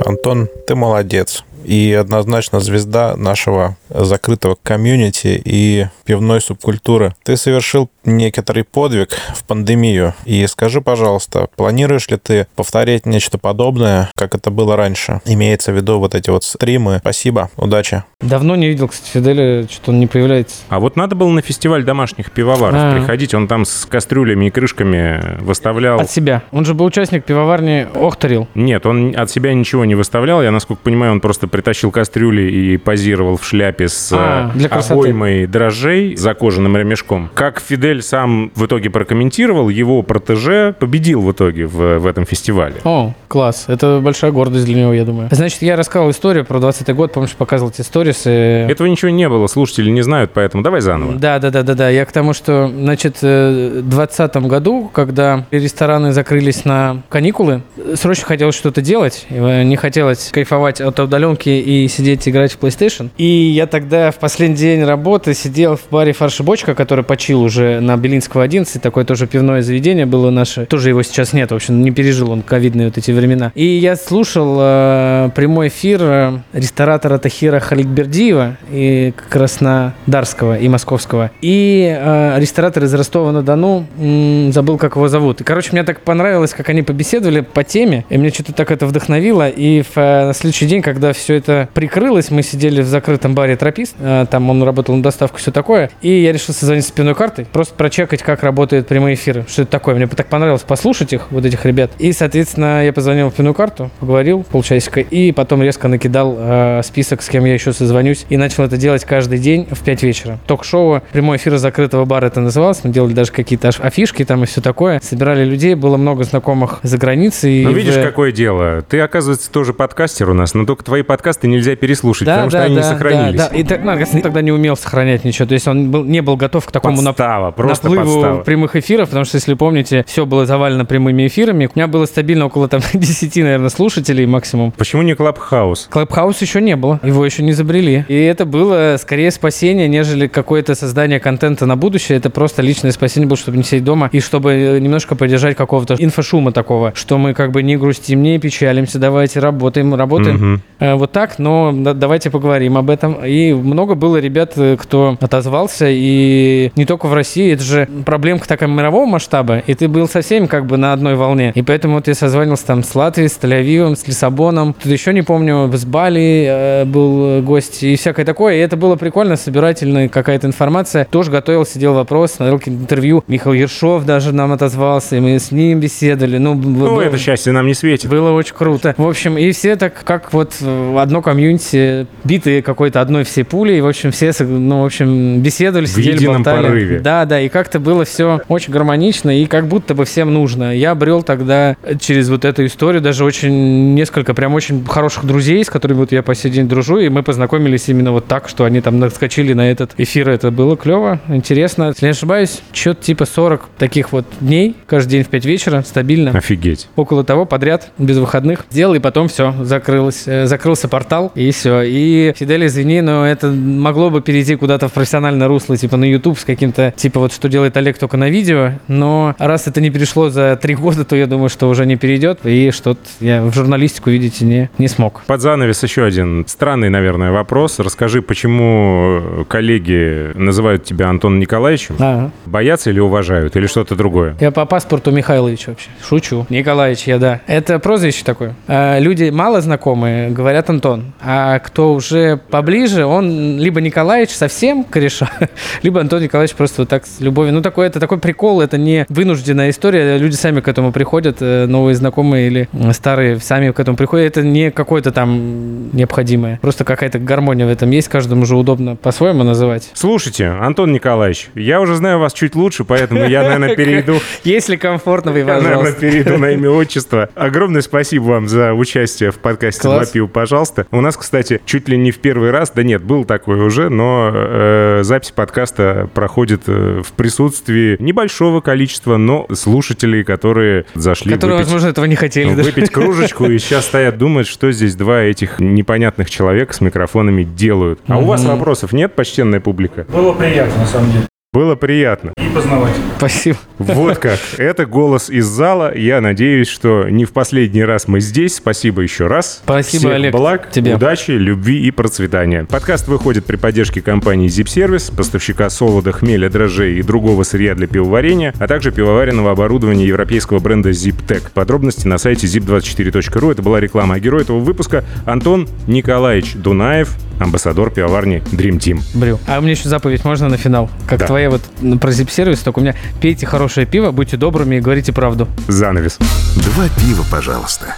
Антон, ты молодец. И однозначно звезда нашего закрытого комьюнити и пивной субкультуры. Ты совершил некоторый подвиг в пандемию. И скажи, пожалуйста, планируешь ли ты повторять нечто подобное, как это было раньше? Имеется в виду вот эти вот стримы. Спасибо, удачи. Давно не видел, кстати, Фиделя, что-то он не появляется. А вот надо было на фестиваль домашних пивоваров А. приходить. Он там с кастрюлями и крышками выставлял... От себя. Он же был участник пивоварни Охтарил. Нет, он от себя ничего не выставлял. Я, насколько понимаю, он просто притащил кастрюли и позировал в шляпе с А, э, для красоты. обоймой дрожжей за кожаным ремешком. Как Фидель сам в итоге прокомментировал, его протеже победил в итоге в, в этом фестивале. О, класс. Это большая гордость для него, я думаю. Значит, я рассказывал историю про 20-й год, помнишь, показывал эти сторисы. Этого ничего не было, слушатели не знают, поэтому давай заново. Да, да, да, да, да. Я к тому, что, значит, э, в 2020 году, когда рестораны закрылись на каникулы, срочно хотелось что-то делать. э, Не хотелось кайфовать от удаленки и сидеть играть в PlayStation. И я тогда в последний день работы сидел в баре «Фарш и бочка», который почил уже на Белинского 11. Такое тоже пивное заведение было наше. Тоже его сейчас нет. В общем, не пережил он ковидные вот эти времена. И я слушал э, прямой эфир э, ресторатора Тахира Халикбердиева и Краснодарского и Московского. И э, ресторатор из Ростова-на-Дону, м, забыл, как его зовут. И, короче, мне так понравилось, как они побеседовали по теме, и мне что-то так это вдохновило. И в, э, на следующий день, когда все это прикрылось, мы сидели в закрытом баре «Тропист», э, там он работал на доставку, все такое, и я решил созвониться с спиной картой, просто прочекать, как работают прямые эфиры, что это такое. Мне так понравилось послушать их, вот этих ребят. И, соответственно, я позвонил в пивную карту, поговорил полчасика, и потом резко накидал э, список, с кем я еще созвонюсь, и начал это делать каждый день в 5 вечера. Ток-шоу, прямой эфир закрытого бара это называлось, мы делали даже какие-то афишки там и все такое, собирали людей, было много знакомых за границей. Ну, видишь, в- какое дело. Ты, оказывается, тоже подкастер у нас, но только твои подкасты нельзя переслушать, потому что они не сохранились. Да, да. И так, ну, тогда не умел сохранять ничего. То есть он был, не был готов к такому нап- Подстава, просто наплыву подстава. прямых эфиров, потому что, если помните, все было завалено прямыми эфирами. У меня было стабильно около там 10, наверное, слушателей максимум. Почему не Clubhouse? Clubhouse еще не было, его еще не изобрели. И это было скорее спасение, нежели какое-то создание контента на будущее. Это просто личное спасение было, чтобы не сидеть дома и чтобы э, немножко поддержать какого-то инфошума такого, что мы как бы не грустим, не печалимся, давайте работаем, работаем. Мгм. Э, Вот так, но да- давайте поговорим об этом. И много было ребят, э, кто отозвался, и не только в России, людей, это же проблемка такая мирового масштаба, и ты был со всеми как бы на одной волне. И поэтому вот я созванивался там с Латвией, с Тель-Авивом, с Лиссабоном. Тут еще не помню, с Бали э, был гость и всякое такое. И это было прикольно, собирательная какая-то информация. Тоже готовил, сидел вопрос, смотрел интервью. Михаил Ершов даже нам отозвался, и мы с ним беседовали. Ну, Ну, было- это счастье нам не светит. было очень круто. В общем, и все так, как вот э, одно комьюнити, битые какой-то одной всей пулей. В общем, все, ну, в общем, беседовали, В сидели, едином болтали. порыве. Да, да, и как-то было все очень гармонично, и как будто бы всем нужно. Я обрел тогда через вот эту историю даже очень несколько прям очень хороших друзей, с которыми вот я по сей день дружу, и мы познакомились именно вот так, что они там наскочили на этот эфир. Это было клево, интересно. Если не ошибаюсь, что-то типа 40 таких вот дней, каждый день в 5 вечера, стабильно Офигеть. около того подряд, без выходных. Сделал, и потом все, закрылось. э, Закрылся портал, и все. И, Фидель, извини, но это могло бы перейти куда-то в профессиональное русло, типа на YouTube с каким-то, типа вот что делает Олег только на видео. Но раз это не перешло за три года, то я думаю, что уже не перейдет. И что-то я в журналистику, видите, не, не смог. Под занавес еще один странный, наверное, вопрос. Расскажи, почему коллеги называют тебя Антоном Николаевичем? Ага. Боятся или уважают, или что-то другое? Я по паспорту Михайлович вообще. Шучу. Николаевич я, да. Это прозвище такое. А, люди мало знакомые говорят Антон. А кто уже поближе, он либо Николаевич совсем кореша, либо Антон Николаевич просто вот так с любовью. Ну, такой, это такой прикол, это не вынужденная история. Люди сами к этому приходят, э, новые знакомые или старые сами к этому приходят. Это не какое-то там необходимое. Просто какая-то гармония в этом есть. Каждому же удобно по-своему называть. Слушайте, Антон Николаевич, я уже знаю вас чуть лучше, поэтому я, наверное, перейду Если комфортно, вы, Я, наверное, пожалуйста. перейду на имя отчество. Огромное спасибо вам за участие в подкасте Класс. «Два пива, пожалуйста». У нас, кстати, чуть ли не в первый раз, да нет, был такой уже, но э, запись подкаста проходит э, в присутствии небольшого количества, но слушателей, которые зашли Которые, выпить, возможно, этого не хотели. даже. выпить кружечку и сейчас стоят, думают, что здесь два этих непонятных человека с микрофонами делают. А у вас вопросов нет, почтенная публика? Было приятно, на самом деле. Было приятно. И познавать. Спасибо. Вот как. Это голос из зала. Я надеюсь, что не в последний раз мы здесь. Спасибо еще раз. Спасибо, Всех Олег, благ, тебе. удачи, любви и процветания. Подкаст выходит при поддержке компании Zip Service, поставщика солода, хмеля, дрожжей и другого сырья для пивоварения, а также пивоваренного оборудования европейского бренда ZipTech. Подробности на сайте zip24.ru. Это была реклама. А герой этого выпуска Антон Николаевич Дунаев, амбассадор пивоварни Dream Team. Брю. А мне еще заповедь можно на финал? Как Да. твоя вот ну, про зип-сервис, только у меня пейте хорошее пиво, будьте добрыми и говорите правду. Занавес. Два пива, пожалуйста.